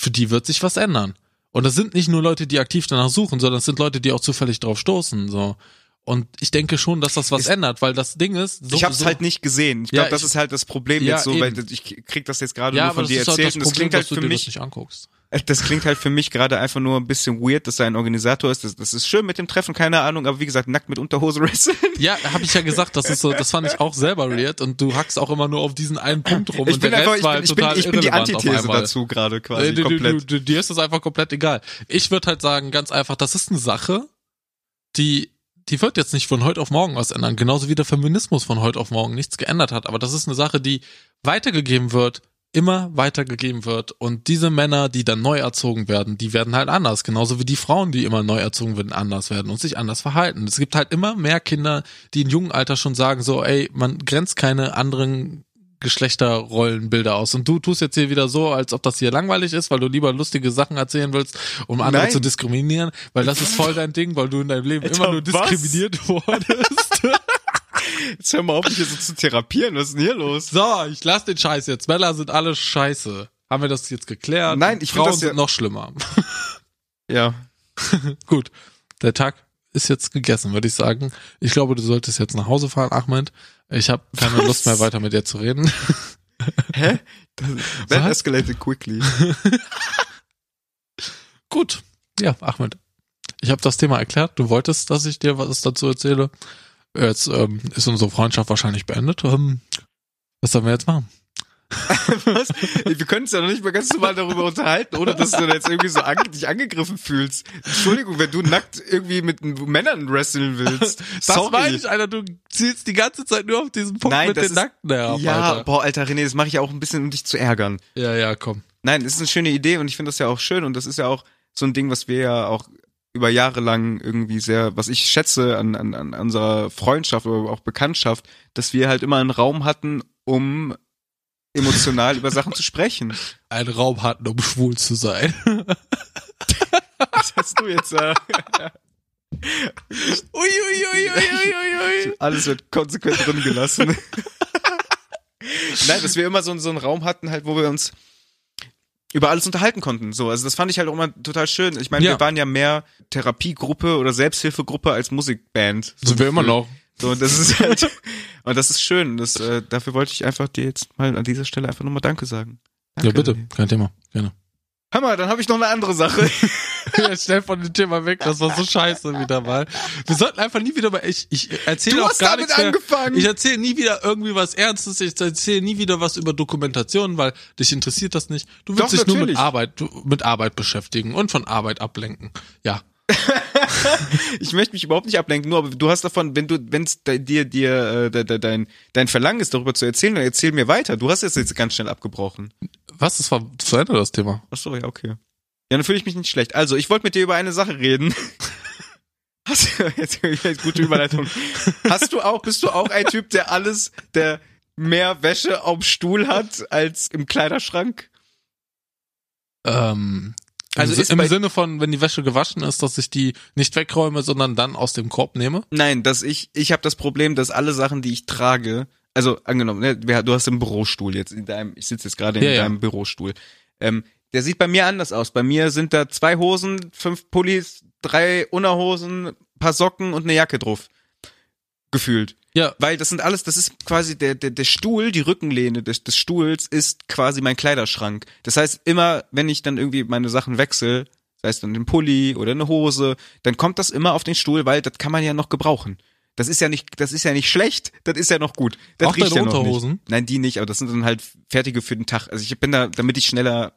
Speaker 1: für die wird sich was ändern. Und das sind nicht nur Leute, die aktiv danach suchen, sondern es sind Leute, die auch zufällig darauf stoßen, so. Und ich denke schon, dass das was
Speaker 2: Ist-
Speaker 1: ändert, weil das Ding ist, so,
Speaker 2: ich habe es
Speaker 1: so,
Speaker 2: halt nicht gesehen. Ich
Speaker 1: Ja,
Speaker 2: glaube, das
Speaker 1: ich-
Speaker 2: ist halt das Problem
Speaker 1: Ja,
Speaker 2: jetzt so, weil
Speaker 1: eben.
Speaker 2: ich krieg das jetzt gerade
Speaker 1: ja,
Speaker 2: nur von
Speaker 1: das
Speaker 2: dir
Speaker 1: halt
Speaker 2: erzählt
Speaker 1: das
Speaker 2: und das klingt halt für mich
Speaker 1: das nicht anguckst.
Speaker 2: Das klingt halt für mich gerade einfach nur ein bisschen weird, dass er ein Organisator ist. Das, das ist schön mit dem Treffen, keine Ahnung, aber wie gesagt, nackt mit Unterhose wrestlen.
Speaker 1: Ja, habe ich ja gesagt, das ist so, das fand ich auch selber weird und du hackst auch immer nur auf diesen einen Punkt rum
Speaker 2: Ich
Speaker 1: und
Speaker 2: bin
Speaker 1: der
Speaker 2: einfach,
Speaker 1: Rest
Speaker 2: ich
Speaker 1: war
Speaker 2: bin,
Speaker 1: halt
Speaker 2: ich bin,
Speaker 1: total
Speaker 2: ich bin die
Speaker 1: irrelevant auf
Speaker 2: Antithese dazu gerade quasi
Speaker 1: Äh, du, du,
Speaker 2: komplett.
Speaker 1: du, du, dir ist das einfach komplett egal. Ich würde halt sagen, ganz einfach, das ist eine Sache, die, die wird jetzt nicht von heute auf morgen was ändern. Genauso wie der Feminismus von heute auf morgen nichts geändert hat. Aber das ist eine Sache, die weitergegeben wird, immer weitergegeben wird. Und diese Männer, die dann neu erzogen werden, die werden halt anders. Genauso wie die Frauen, die immer neu erzogen werden, anders werden und sich anders verhalten. Es gibt halt immer mehr Kinder, die in jungen Alter schon sagen so, ey, man grenzt keine anderen Geschlechterrollenbilder aus. Und du tust jetzt hier wieder so, als ob das hier langweilig ist, weil du lieber lustige Sachen erzählen willst, um andere
Speaker 2: Nein.
Speaker 1: zu diskriminieren, weil das ist voll dein Ding, weil du in deinem Leben
Speaker 2: Alter,
Speaker 1: immer nur
Speaker 2: was?
Speaker 1: diskriminiert wurdest.
Speaker 2: Jetzt hör mal auf, mich hier so zu therapieren. Was ist denn hier los?
Speaker 1: so, ich lass den Scheiß jetzt. Männer sind alle scheiße. Haben wir das jetzt geklärt?
Speaker 2: Nein, ich
Speaker 1: Frauen
Speaker 2: das ja-
Speaker 1: sind noch schlimmer.
Speaker 2: Ja.
Speaker 1: Gut, der Tag ist jetzt gegessen, würde ich sagen. Ich glaube, du solltest jetzt nach Hause fahren, Ahmed. Ich habe keine
Speaker 2: Was?
Speaker 1: Lust mehr weiter mit dir zu reden.
Speaker 2: Hä? That
Speaker 1: Was?
Speaker 2: escalated quickly.
Speaker 1: Gut. Ja, Ahmed. Ich habe das Thema erklärt. Du wolltest, dass ich dir was dazu erzähle. Jetzt ähm, ist unsere Freundschaft wahrscheinlich beendet. Ähm, was sollen wir jetzt machen?
Speaker 2: Was? Wir können uns ja noch nicht mal ganz normal darüber unterhalten, ohne dass du jetzt irgendwie so ange dich angegriffen fühlst. Entschuldigung, wenn du nackt irgendwie mit Männern wresteln willst.
Speaker 1: Das
Speaker 2: Sorry.
Speaker 1: meine ich, Alter. Du zielst die ganze Zeit nur auf diesen Punkt
Speaker 2: Nein,
Speaker 1: mit den
Speaker 2: ist-
Speaker 1: Nackten herab,
Speaker 2: Ja,
Speaker 1: Alter.
Speaker 2: boah, Alter René, das mache ich ja auch ein bisschen, um dich zu ärgern.
Speaker 1: Ja, ja, komm.
Speaker 2: Nein, es ist eine schöne Idee und ich finde das ja auch schön und das ist ja auch so ein Ding, was wir ja auch über Jahre lang irgendwie sehr, was ich schätze an, an, an unserer Freundschaft oder auch Bekanntschaft, dass wir halt immer einen Raum hatten, um emotional über Sachen zu sprechen.
Speaker 1: Einen Raum hatten, um schwul zu sein.
Speaker 2: Was hast du jetzt? Äh,
Speaker 1: ui, ui, ui, ui, ui,
Speaker 2: alles wird konsequent drin gelassen. Nein, dass wir immer so, so einen Raum hatten, halt, wo wir uns über alles unterhalten konnten. So, also das fand ich halt auch immer total schön. Ich meine,
Speaker 1: Ja.
Speaker 2: wir waren ja mehr Therapiegruppe oder Selbsthilfegruppe als Musikband. So
Speaker 1: Sind wir immer noch.
Speaker 2: So, und das ist halt, und das ist schön. Das, äh, dafür wollte ich einfach dir jetzt mal an dieser Stelle einfach nochmal Danke sagen. Danke.
Speaker 1: Ja, bitte. Kein Thema. Gerne.
Speaker 2: Hör mal, dann habe ich noch eine andere Sache.
Speaker 1: Ja, schnell von dem Thema weg, das war so scheiße wieder mal. Wir sollten einfach nie wieder mal, ich, ich erzähle
Speaker 2: Du
Speaker 1: auch
Speaker 2: hast
Speaker 1: gar nichts mehr.
Speaker 2: angefangen.
Speaker 1: Ich erzähle nie wieder irgendwie was Ernstes, ich erzähle nie wieder was über Dokumentation, weil dich interessiert das nicht. Du willst
Speaker 2: Doch,
Speaker 1: dich nur mit
Speaker 2: natürlich.
Speaker 1: Arbeit, mit Arbeit beschäftigen und von Arbeit ablenken. Ja.
Speaker 2: Ich möchte mich überhaupt nicht ablenken, nur aber du hast davon, wenn du, wenn es dir, dir äh, de, de, dein, dein Verlangen ist, darüber zu erzählen, dann erzähl mir weiter. Du hast es jetzt ganz schnell abgebrochen.
Speaker 1: Was? Das war zu Ende das Thema.
Speaker 2: Ach so, ja, okay. Ja, dann fühle ich mich nicht schlecht. Also, ich wollte mit dir über eine Sache reden. Hast du, jetzt, jetzt gute Überleitung. Hast du auch, bist du auch ein Typ, der alles, der mehr Wäsche auf dem Stuhl hat als im Kleiderschrank?
Speaker 1: Ähm,
Speaker 2: Also
Speaker 1: im
Speaker 2: bei-
Speaker 1: Sinne von, wenn die Wäsche gewaschen ist, dass ich die nicht wegräume, sondern dann aus dem Korb nehme.
Speaker 2: Nein, dass ich, ich habe das Problem, dass alle Sachen, die ich trage, also angenommen, ne, du hast einen Bürostuhl jetzt in deinem, ich sitze jetzt gerade in
Speaker 1: Ja, ja.
Speaker 2: deinem Bürostuhl. Ähm, der sieht bei mir anders aus. Bei mir sind da zwei Hosen, fünf Pullis, drei Unterhosen, paar Socken und eine Jacke drauf. Gefühlt.
Speaker 1: Ja,
Speaker 2: Weil das sind alles, das ist quasi der, der, der Stuhl, die Rückenlehne des, des Stuhls ist quasi mein Kleiderschrank. Das heißt, immer, wenn ich dann irgendwie meine Sachen wechsle, sei es dann den Pulli oder eine Hose, dann kommt das immer auf den Stuhl, weil das kann man ja noch gebrauchen. Das ist ja nicht, das ist ja nicht schlecht, das ist ja noch gut. Das
Speaker 1: Auch
Speaker 2: riecht
Speaker 1: deine
Speaker 2: ja noch
Speaker 1: Unterhosen?
Speaker 2: Nicht. Nein, die nicht, aber das sind dann halt fertige für den Tag. Also ich bin da, damit ich schneller,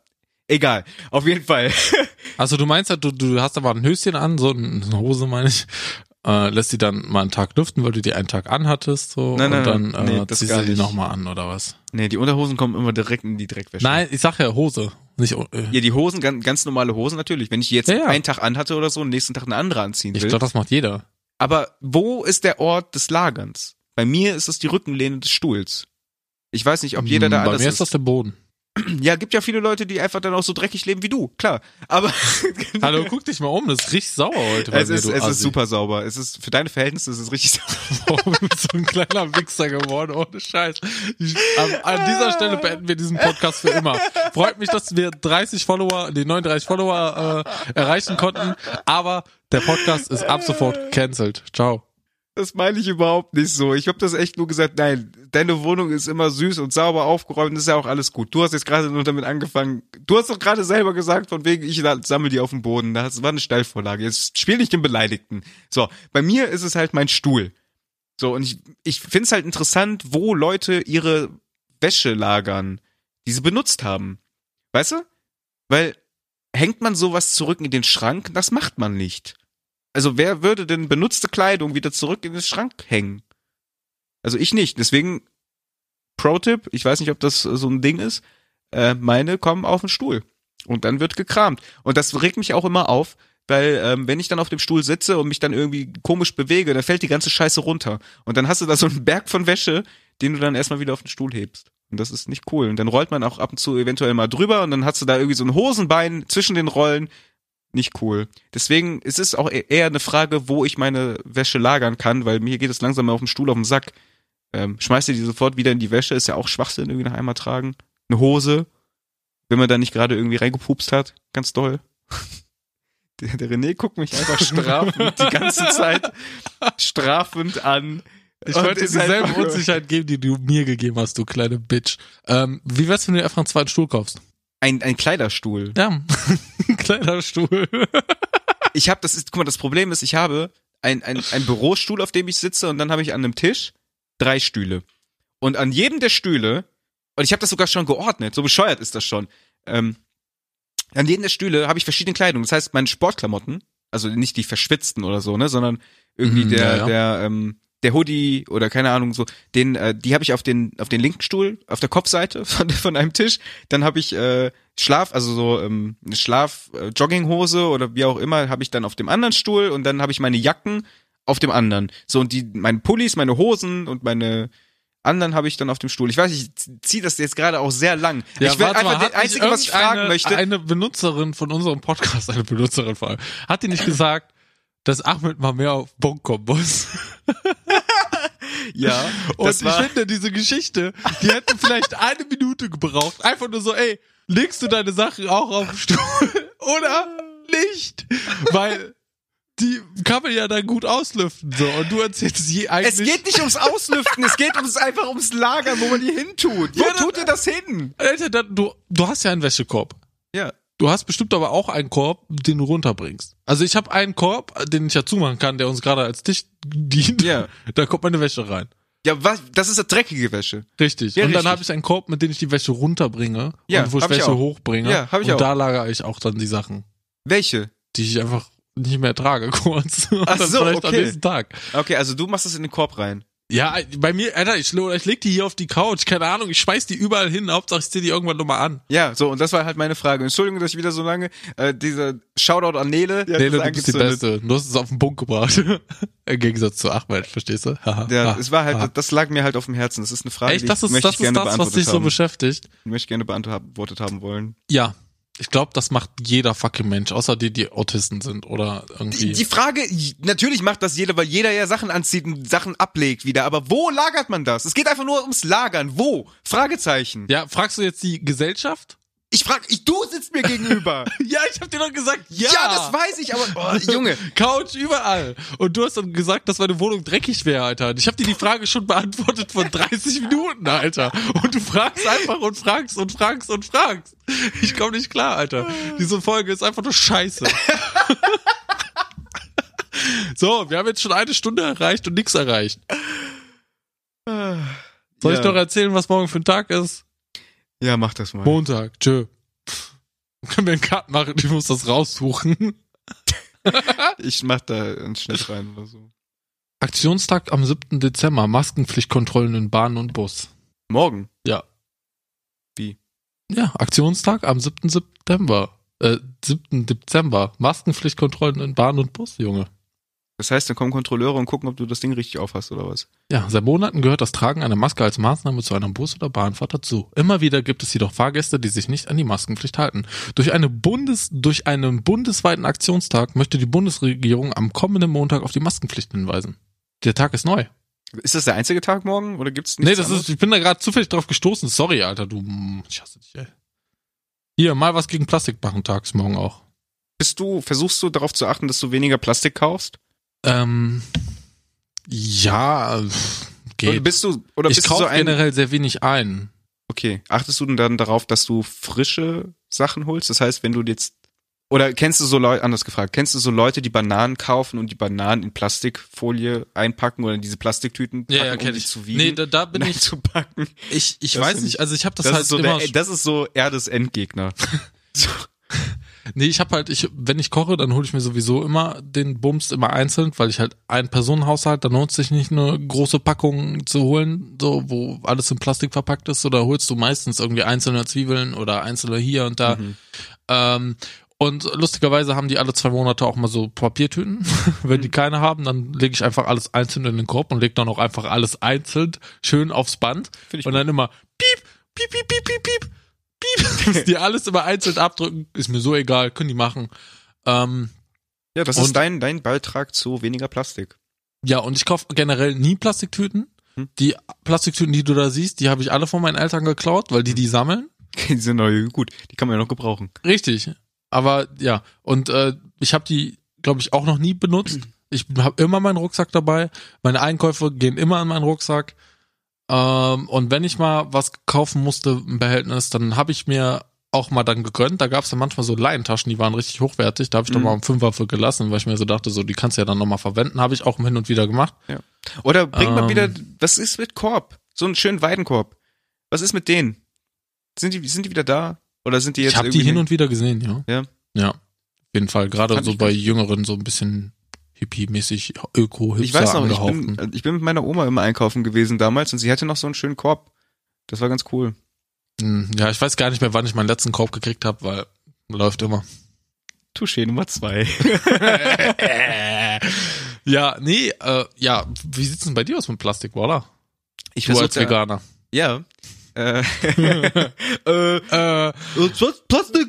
Speaker 2: egal. Auf jeden Fall.
Speaker 1: Also du meinst halt, du, du hast aber ein Höschen an, so eine Hose meine ich, äh, lässt die dann mal einen Tag lüften, weil du die einen Tag anhattest, so
Speaker 2: Nein, nein,
Speaker 1: und dann
Speaker 2: nein, nee,
Speaker 1: äh, ziehst du die nochmal an oder was?
Speaker 2: nee, die Unterhosen kommen immer direkt in die Dreckwäsche.
Speaker 1: Nein, ich sag ja Hose, nicht äh,
Speaker 2: Ja, die Hosen, ganz, ganz normale Hosen natürlich. Wenn ich jetzt
Speaker 1: Ja, ja.
Speaker 2: einen Tag anhatte oder so und nächsten Tag eine andere anziehen
Speaker 1: Ich
Speaker 2: will.
Speaker 1: glaube, das macht jeder.
Speaker 2: Aber wo ist der Ort des Lagerns? Bei mir ist es die Rückenlehne des Stuhls. Ich weiß nicht, ob jeder da
Speaker 1: Hm, Bei
Speaker 2: anders
Speaker 1: mir
Speaker 2: ist.
Speaker 1: ist das der Boden.
Speaker 2: Ja, gibt ja viele Leute, die einfach dann auch so dreckig leben wie du, klar. Aber
Speaker 1: Hallo, guck dich mal um, das riecht sauer heute bei
Speaker 2: es
Speaker 1: mir,
Speaker 2: ist, es
Speaker 1: Assi.
Speaker 2: ist super sauber. Es ist für deine Verhältnisse ist es richtig sauber.
Speaker 1: Du bist so ein kleiner Wichser geworden, ohne Scheiß. Ich, an, an dieser Stelle beenden wir diesen Podcast für immer. Freut mich, dass wir 30 Follower, die 39 Follower äh, erreichen konnten, aber der Podcast ist ab sofort gecancelt. Ciao.
Speaker 2: Das meine ich überhaupt nicht so. Ich habe das echt nur gesagt, nein, deine Wohnung ist immer süß und sauber aufgeräumt, ist ja auch alles gut. Du hast jetzt gerade nur damit angefangen. Du hast doch gerade selber gesagt, von wegen, ich sammle die auf dem Boden. Das war eine Steilvorlage. Jetzt spiel nicht den Beleidigten. So, bei mir ist es halt mein Stuhl. So, und ich, ich finde es halt interessant, wo Leute ihre Wäsche lagern, die sie benutzt haben. Weißt du? Weil hängt man sowas zurück in den Schrank? Das macht man nicht. Also wer würde denn benutzte Kleidung wieder zurück in den Schrank hängen? Also ich nicht. Deswegen Pro-Tipp, ich weiß nicht, ob das so ein Ding ist, äh, meine kommen auf den Stuhl. Und dann wird gekramt. Und das regt mich auch immer auf, weil ähm, wenn ich dann auf dem Stuhl sitze und mich dann irgendwie komisch bewege, dann fällt die ganze Scheiße runter. Und dann hast du da so einen Berg von Wäsche, den du dann erstmal wieder auf den Stuhl hebst. Und das ist nicht cool. Und dann rollt man auch ab und zu eventuell mal drüber und dann hast du da irgendwie so ein Hosenbein zwischen den Rollen. Nicht cool. Deswegen ist es auch e-, eher eine Frage, wo ich meine Wäsche lagern kann, weil mir geht es langsam auf dem Stuhl auf den Sack. Ähm, schmeißt ihr die sofort wieder in die Wäsche, ist ja auch Schwachsinn irgendwie nach einmal tragen. Eine Hose, wenn man da nicht gerade irgendwie reingepupst hat, ganz doll. Der, der René guckt mich einfach strafend die ganze Zeit strafend an.
Speaker 1: Ich wollte dir dieselbe Unsicherheit geben, die du mir gegeben hast, du kleine Bitch. Ähm, wie wär's, wenn du dir einfach einen zweiten Stuhl kaufst?
Speaker 2: Ein, ein Kleiderstuhl.
Speaker 1: Ja, ein kleiner Stuhl.
Speaker 2: Ich habe, das ist, guck mal, das Problem ist, ich habe ein, ein, ein Bürostuhl, auf dem ich sitze und dann habe ich an einem Tisch drei Stühle. Und an jedem der Stühle, und ich habe das sogar schon geordnet, so bescheuert ist das schon, ähm, an jedem der Stühle habe ich verschiedene Kleidung. Das heißt, meine Sportklamotten, also nicht die verschwitzten oder so, ne, sondern irgendwie
Speaker 1: Mhm,
Speaker 2: der,
Speaker 1: ja, ja.
Speaker 2: der, ähm, der Hoodie oder keine Ahnung so, den, äh, die habe ich auf den auf den linken Stuhl, auf der Kopfseite von von einem Tisch. Dann habe ich äh, Schlaf, also so ähm, eine Schlaf äh, Jogginghose oder wie auch immer, habe ich dann auf dem anderen Stuhl und dann habe ich meine Jacken auf dem anderen. So und die meine Pullis, meine Hosen und meine anderen habe ich dann auf dem Stuhl. Ich weiß, ich ziehe das jetzt gerade auch sehr lang. ich will einfach
Speaker 1: hat
Speaker 2: das Einzige, was ich fragen möchte.
Speaker 1: Eine Benutzerin von unserem Podcast, eine Benutzerin vor allem, hat die nicht gesagt, dass Ahmed mal mehr auf Bonk kommen muss?
Speaker 2: ja,
Speaker 1: Und
Speaker 2: das
Speaker 1: ich finde, diese Geschichte, die hätte vielleicht eine Minute gebraucht. Einfach nur so, ey, legst du deine Sachen auch auf den Stuhl oder nicht? Weil die kann man ja dann gut auslüften, so. Und du erzählst
Speaker 2: es
Speaker 1: eigentlich.
Speaker 2: geht nicht ums Auslüften, es geht ums einfach ums Lagern, wo man die hintut. Wo
Speaker 1: Ja,
Speaker 2: tut ihr das hin?
Speaker 1: Alter, dann, du, du hast ja einen Wäschekorb.
Speaker 2: Ja.
Speaker 1: Du hast bestimmt aber auch einen Korb, den du runterbringst. Also ich habe einen Korb, den ich ja zumachen kann, der uns gerade als Tisch dient.
Speaker 2: Ja.
Speaker 1: Da kommt meine Wäsche rein.
Speaker 2: Ja, was? Das ist eine dreckige Wäsche.
Speaker 1: Richtig.
Speaker 2: Ja,
Speaker 1: und dann
Speaker 2: richtig.
Speaker 1: habe ich einen Korb, mit dem ich die Wäsche runterbringe
Speaker 2: Ja,
Speaker 1: und wo ich
Speaker 2: ich
Speaker 1: Wäsche
Speaker 2: auch.
Speaker 1: hochbringe.
Speaker 2: Ja, hab ich
Speaker 1: und
Speaker 2: auch.
Speaker 1: da lagere ich auch dann die Sachen,
Speaker 2: Welche?
Speaker 1: die ich einfach nicht mehr trage, kurz. Und
Speaker 2: Ach
Speaker 1: dann
Speaker 2: so,
Speaker 1: vielleicht am
Speaker 2: okay.
Speaker 1: nächsten Tag.
Speaker 2: Okay, also du machst das in den Korb rein.
Speaker 1: Ja, bei mir, Alter, ich, ich leg die hier auf die Couch, keine Ahnung, ich schmeiß die überall hin, Hauptsache ich zieh die irgendwann nochmal an.
Speaker 2: Ja, so, und das war halt meine Frage. Entschuldigung, dass ich wieder so lange, äh, dieser Shoutout an Nele. hat
Speaker 1: Nele,
Speaker 2: das
Speaker 1: du bist die. Beste. Du hast es auf den Punkt gebracht. Im Gegensatz zu Ahmed, verstehst du? Haha.
Speaker 2: Ja, es war halt,
Speaker 1: ha.
Speaker 2: das lag mir halt auf dem Herzen. Das ist eine Frage,
Speaker 1: Echt,
Speaker 2: die
Speaker 1: das
Speaker 2: ich,
Speaker 1: ist,
Speaker 2: möchte
Speaker 1: das
Speaker 2: ich
Speaker 1: ist
Speaker 2: gerne
Speaker 1: das, was
Speaker 2: beantwortet
Speaker 1: dich so
Speaker 2: haben.
Speaker 1: beschäftigt.
Speaker 2: Ich möchte gerne beantwortet haben wollen.
Speaker 1: Ja. Ich glaube, das macht jeder fucking Mensch, außer die, die Autisten sind oder irgendwie.
Speaker 2: Die, die Frage, natürlich macht das jeder, weil jeder ja Sachen anzieht und Sachen ablegt wieder. Aber wo lagert man das? Es geht einfach nur ums Lagern. Wo? Fragezeichen.
Speaker 1: ja, fragst du jetzt die Gesellschaft?
Speaker 2: Ich frag, ich, du sitzt mir gegenüber.
Speaker 1: Ja, ich hab dir doch gesagt, ja.
Speaker 2: ja, das weiß ich, aber, oh, Junge.
Speaker 1: Couch überall. Und du hast dann gesagt, dass meine Wohnung dreckig wäre, Alter. Und ich habe dir die Frage schon beantwortet von 30 Minuten, Alter. Und du fragst einfach und fragst und fragst und fragst. Ich komme nicht klar, Alter. Diese Folge ist einfach nur scheiße. so, wir haben jetzt schon eine Stunde erreicht und nichts erreicht. Soll ich
Speaker 2: Ja.
Speaker 1: noch erzählen, was morgen für ein Tag ist?
Speaker 2: Ja, mach das mal.
Speaker 1: Montag. Tschö. Können wir einen Cut machen? Ich muss das raussuchen.
Speaker 2: Ich mach da einen Schnitt rein oder so.
Speaker 1: Aktionstag am 7. Dezember. Maskenpflichtkontrollen in Bahn und Bus.
Speaker 2: Morgen.
Speaker 1: Ja.
Speaker 2: Wie?
Speaker 1: Ja, Aktionstag am 7. September. Äh, 7. Dezember. Maskenpflichtkontrollen in Bahn und Bus, Junge.
Speaker 2: Das heißt, dann kommen Kontrolleure und gucken, ob du das Ding richtig aufhast oder was?
Speaker 1: Ja, seit Monaten gehört das Tragen einer Maske als Maßnahme zu einer Bus- oder Bahnfahrt dazu. Immer wieder gibt es jedoch Fahrgäste, die sich nicht an die Maskenpflicht halten. Durch, eine Bundes, durch einen bundesweiten Aktionstag möchte die Bundesregierung am kommenden Montag auf die Maskenpflicht hinweisen. Der Tag ist neu.
Speaker 2: Ist das der einzige Tag morgen oder gibt's
Speaker 1: Nee,
Speaker 2: nichts
Speaker 1: das
Speaker 2: anderes?
Speaker 1: ist, ich bin da gerade zufällig drauf gestoßen. Sorry, Alter, du, ich hasse dich, ey. Hier, mal was gegen Plastik machen tags morgen auch.
Speaker 2: Bist du, versuchst du darauf zu achten, dass du weniger Plastik kaufst?
Speaker 1: Ähm, Ja, pff,
Speaker 2: Oder
Speaker 1: geht.
Speaker 2: bist du, oder
Speaker 1: ich
Speaker 2: bist du
Speaker 1: kaufe
Speaker 2: so ein,
Speaker 1: generell sehr wenig ein.
Speaker 2: okay, achtest du denn dann darauf, dass du frische Sachen holst? Das heißt, wenn du jetzt, oder kennst du so Leute, anders gefragt, kennst du so Leute, die Bananen kaufen und die Bananen in Plastikfolie einpacken oder in diese Plastiktüten packen,
Speaker 1: Ja, ja,
Speaker 2: um die
Speaker 1: ich.
Speaker 2: zu wiegen?
Speaker 1: Nee, da, da bin
Speaker 2: Nein,
Speaker 1: ich,
Speaker 2: zu packen.
Speaker 1: ich, ich
Speaker 2: Das
Speaker 1: weiß nicht,
Speaker 2: ich-
Speaker 1: also ich habe das,
Speaker 2: Das,
Speaker 1: halt
Speaker 2: so
Speaker 1: immer,
Speaker 2: der, das ist so Erdes Endgegner. so.
Speaker 1: Nee, ich habe halt, ich, wenn ich koche, dann hole ich mir sowieso immer den Bums immer einzeln, weil ich halt ein Personenhaushalt, da lohnt sich nicht eine große Packung zu holen, so, wo alles in Plastik verpackt ist, oder holst du meistens irgendwie einzelne Zwiebeln oder einzelne hier und da.
Speaker 2: Mhm.
Speaker 1: Ähm, und lustigerweise haben die alle zwei Monate auch mal so Papiertüten. Wenn die keine haben, dann lege ich einfach alles einzeln in den Korb und lege dann auch einfach alles einzeln schön aufs Band.
Speaker 2: Ich
Speaker 1: Und dann immer piep, piep, piep, piep, piep, piep, piep. Die alles immer einzeln abdrücken, ist mir so egal, können die machen. Ähm,
Speaker 2: Ja, das
Speaker 1: Und-
Speaker 2: ist dein, dein Beitrag zu weniger Plastik.
Speaker 1: ja, und ich kaufe generell nie Plastiktüten.
Speaker 2: Hm.
Speaker 1: Die Plastiktüten, die du da siehst, die habe ich alle von meinen Eltern geklaut, weil die die sammeln.
Speaker 2: Die sind neu, gut, die kann man ja noch gebrauchen.
Speaker 1: Richtig. Aber ja, und äh, ich habe die, glaube ich, auch noch nie benutzt. Ich habe immer meinen Rucksack dabei. Meine Einkäufe gehen immer in meinen Rucksack. Ähm, und wenn ich mal was kaufen musste im Behältnis, dann habe ich mir auch mal dann gegönnt. Da gab es dann manchmal so Laientaschen, die waren richtig hochwertig. Da habe ich
Speaker 2: Mhm.
Speaker 1: mal einen Fünfer für gelassen, weil ich mir so dachte, so die kannst du ja dann nochmal verwenden. Habe ich auch hin und wieder gemacht.
Speaker 2: Oder bring mal
Speaker 1: Ähm.
Speaker 2: wieder, was ist mit Korb? So einen schönen Weidenkorb. Was ist mit denen? Sind die, sind die wieder da? Oder sind die jetzt
Speaker 1: ich habe die hin und wieder gesehen, ja.
Speaker 2: Ja.
Speaker 1: Ja. Auf jeden Fall. Gerade so bei Jüngeren so ein bisschen hippie-mäßig, öko
Speaker 2: Ich weiß noch, ich bin, ich bin mit meiner Oma immer einkaufen gewesen damals und sie hatte noch so einen schönen Korb. Das war ganz cool.
Speaker 1: Hm, Ja, ich weiß gar nicht mehr, wann ich meinen letzten Korb gekriegt habe, weil läuft immer.
Speaker 2: Touché Nummer zwei.
Speaker 1: ja, nee, äh, ja, wie sieht's denn bei dir aus mit Plastik, oder?
Speaker 2: Ich
Speaker 1: Du
Speaker 2: versuch
Speaker 1: als Veganer.
Speaker 2: Ja. Äh, äh,
Speaker 1: Äh,
Speaker 2: Plastik.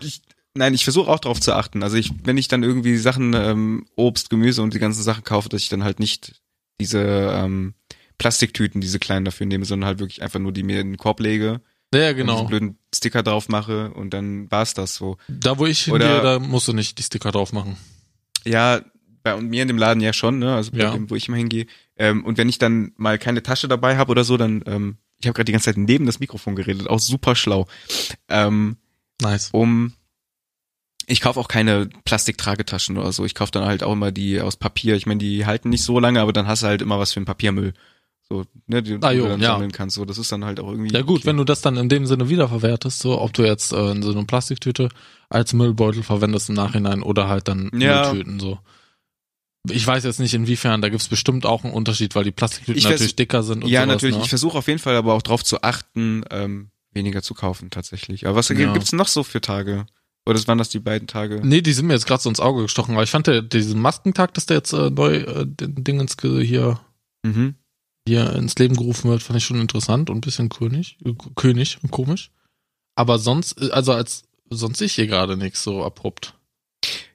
Speaker 2: Ich, nein, ich versuche auch darauf zu achten. Also ich, wenn ich dann irgendwie Sachen, ähm, Obst, Gemüse und die ganzen Sachen kaufe, dass ich dann halt nicht diese ähm, Plastiktüten, diese kleinen dafür nehme, sondern halt wirklich einfach nur die mir in den Korb lege,
Speaker 1: ja,
Speaker 2: und
Speaker 1: genau.
Speaker 2: diesen blöden Sticker drauf mache und dann war's das so.
Speaker 1: Da, wo ich
Speaker 2: Oder-
Speaker 1: hingehe, da musst du nicht die Sticker drauf machen.
Speaker 2: Ja, bei mir in dem Laden ja schon, ne? Also bei
Speaker 1: Ja.
Speaker 2: dem, wo ich immer hingehe. Ähm, und wenn ich dann mal keine Tasche dabei habe oder so, dann, ähm, ich habe gerade die ganze Zeit neben das Mikrofon geredet, auch super schlau. Ähm,
Speaker 1: Nice.
Speaker 2: um ich kaufe auch keine Plastiktragetaschen oder so. Ich kaufe dann halt auch immer die aus Papier. Ich meine, die halten nicht so lange, aber dann hast du halt immer was für den Papiermüll. So, ne, die,
Speaker 1: Ah, jo,
Speaker 2: du dann
Speaker 1: ja.
Speaker 2: sammeln kannst. So, das ist dann halt auch irgendwie.
Speaker 1: Ja gut,
Speaker 2: okay.
Speaker 1: wenn du das dann in dem Sinne wiederverwertest, so ob du jetzt äh, in so eine Plastiktüte als Müllbeutel verwendest im Nachhinein oder halt dann
Speaker 2: Ja.
Speaker 1: Mülltüten so. Ich weiß jetzt nicht inwiefern, da gibt's bestimmt auch einen Unterschied, weil die Plastiktüten natürlich dicker sind und
Speaker 2: Ja,
Speaker 1: sowas,
Speaker 2: natürlich.
Speaker 1: Ne?
Speaker 2: Ich versuche auf jeden Fall aber auch drauf zu achten, ähm, weniger zu kaufen tatsächlich. Aber was
Speaker 1: Ja.
Speaker 2: gibt's noch so für Tage? Oder das waren das die beiden Tage?
Speaker 1: Nee, die sind mir jetzt gerade so ins Auge gestochen, weil ich fand der, diesen Maskentag, dass der jetzt äh, neu äh, den Ding ins, Ge- hier,
Speaker 2: Mhm.
Speaker 1: hier ins Leben gerufen wird, fand ich schon interessant und ein bisschen König, äh, König und komisch. Aber sonst, äh, also als sonst sehe ich hier gerade nichts so abrupt.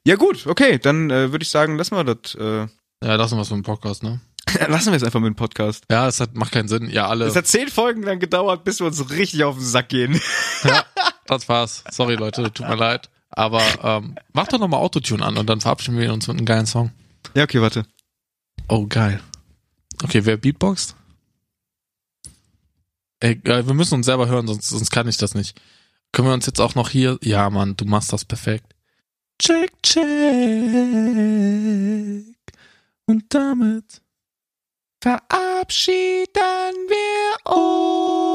Speaker 2: Ja gut, okay, dann äh, würde ich sagen, lassen wir das. Äh,
Speaker 1: Ja, lassen wir es mit dem Podcast, ne?
Speaker 2: lassen wir es einfach mit dem Podcast.
Speaker 1: Ja, es hat, macht keinen Sinn. Ja, alle.
Speaker 2: Es hat zehn Folgen lang gedauert, bis wir uns richtig auf den Sack gehen.
Speaker 1: Das war's. Sorry, Leute, tut mir leid. Aber ähm, mach doch nochmal Autotune an und dann verabschieden wir uns mit einem geilen Song.
Speaker 2: Ja, okay, warte.
Speaker 1: Oh, geil. Okay, wer beatboxt? Ey, äh, wir müssen uns selber hören, sonst, sonst kann ich das nicht. Können wir uns jetzt auch noch hier... Ja, Mann, du machst das perfekt. Check, check. Und damit
Speaker 2: Verabschieden wir
Speaker 1: uns.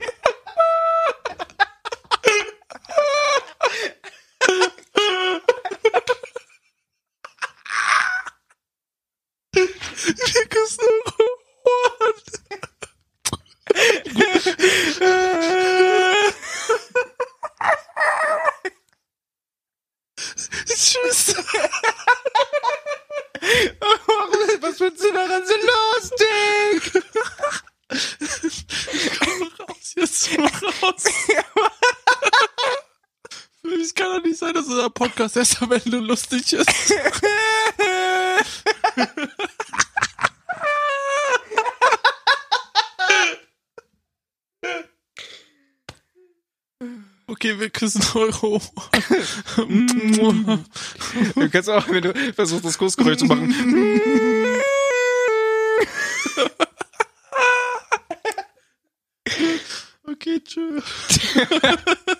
Speaker 1: Podcast erst am Ende lustig ist. Okay, wir küssen Euro.
Speaker 2: du kannst auch, wenn du versuchst, das Kussgeräusch zu machen.
Speaker 1: okay, tschüss.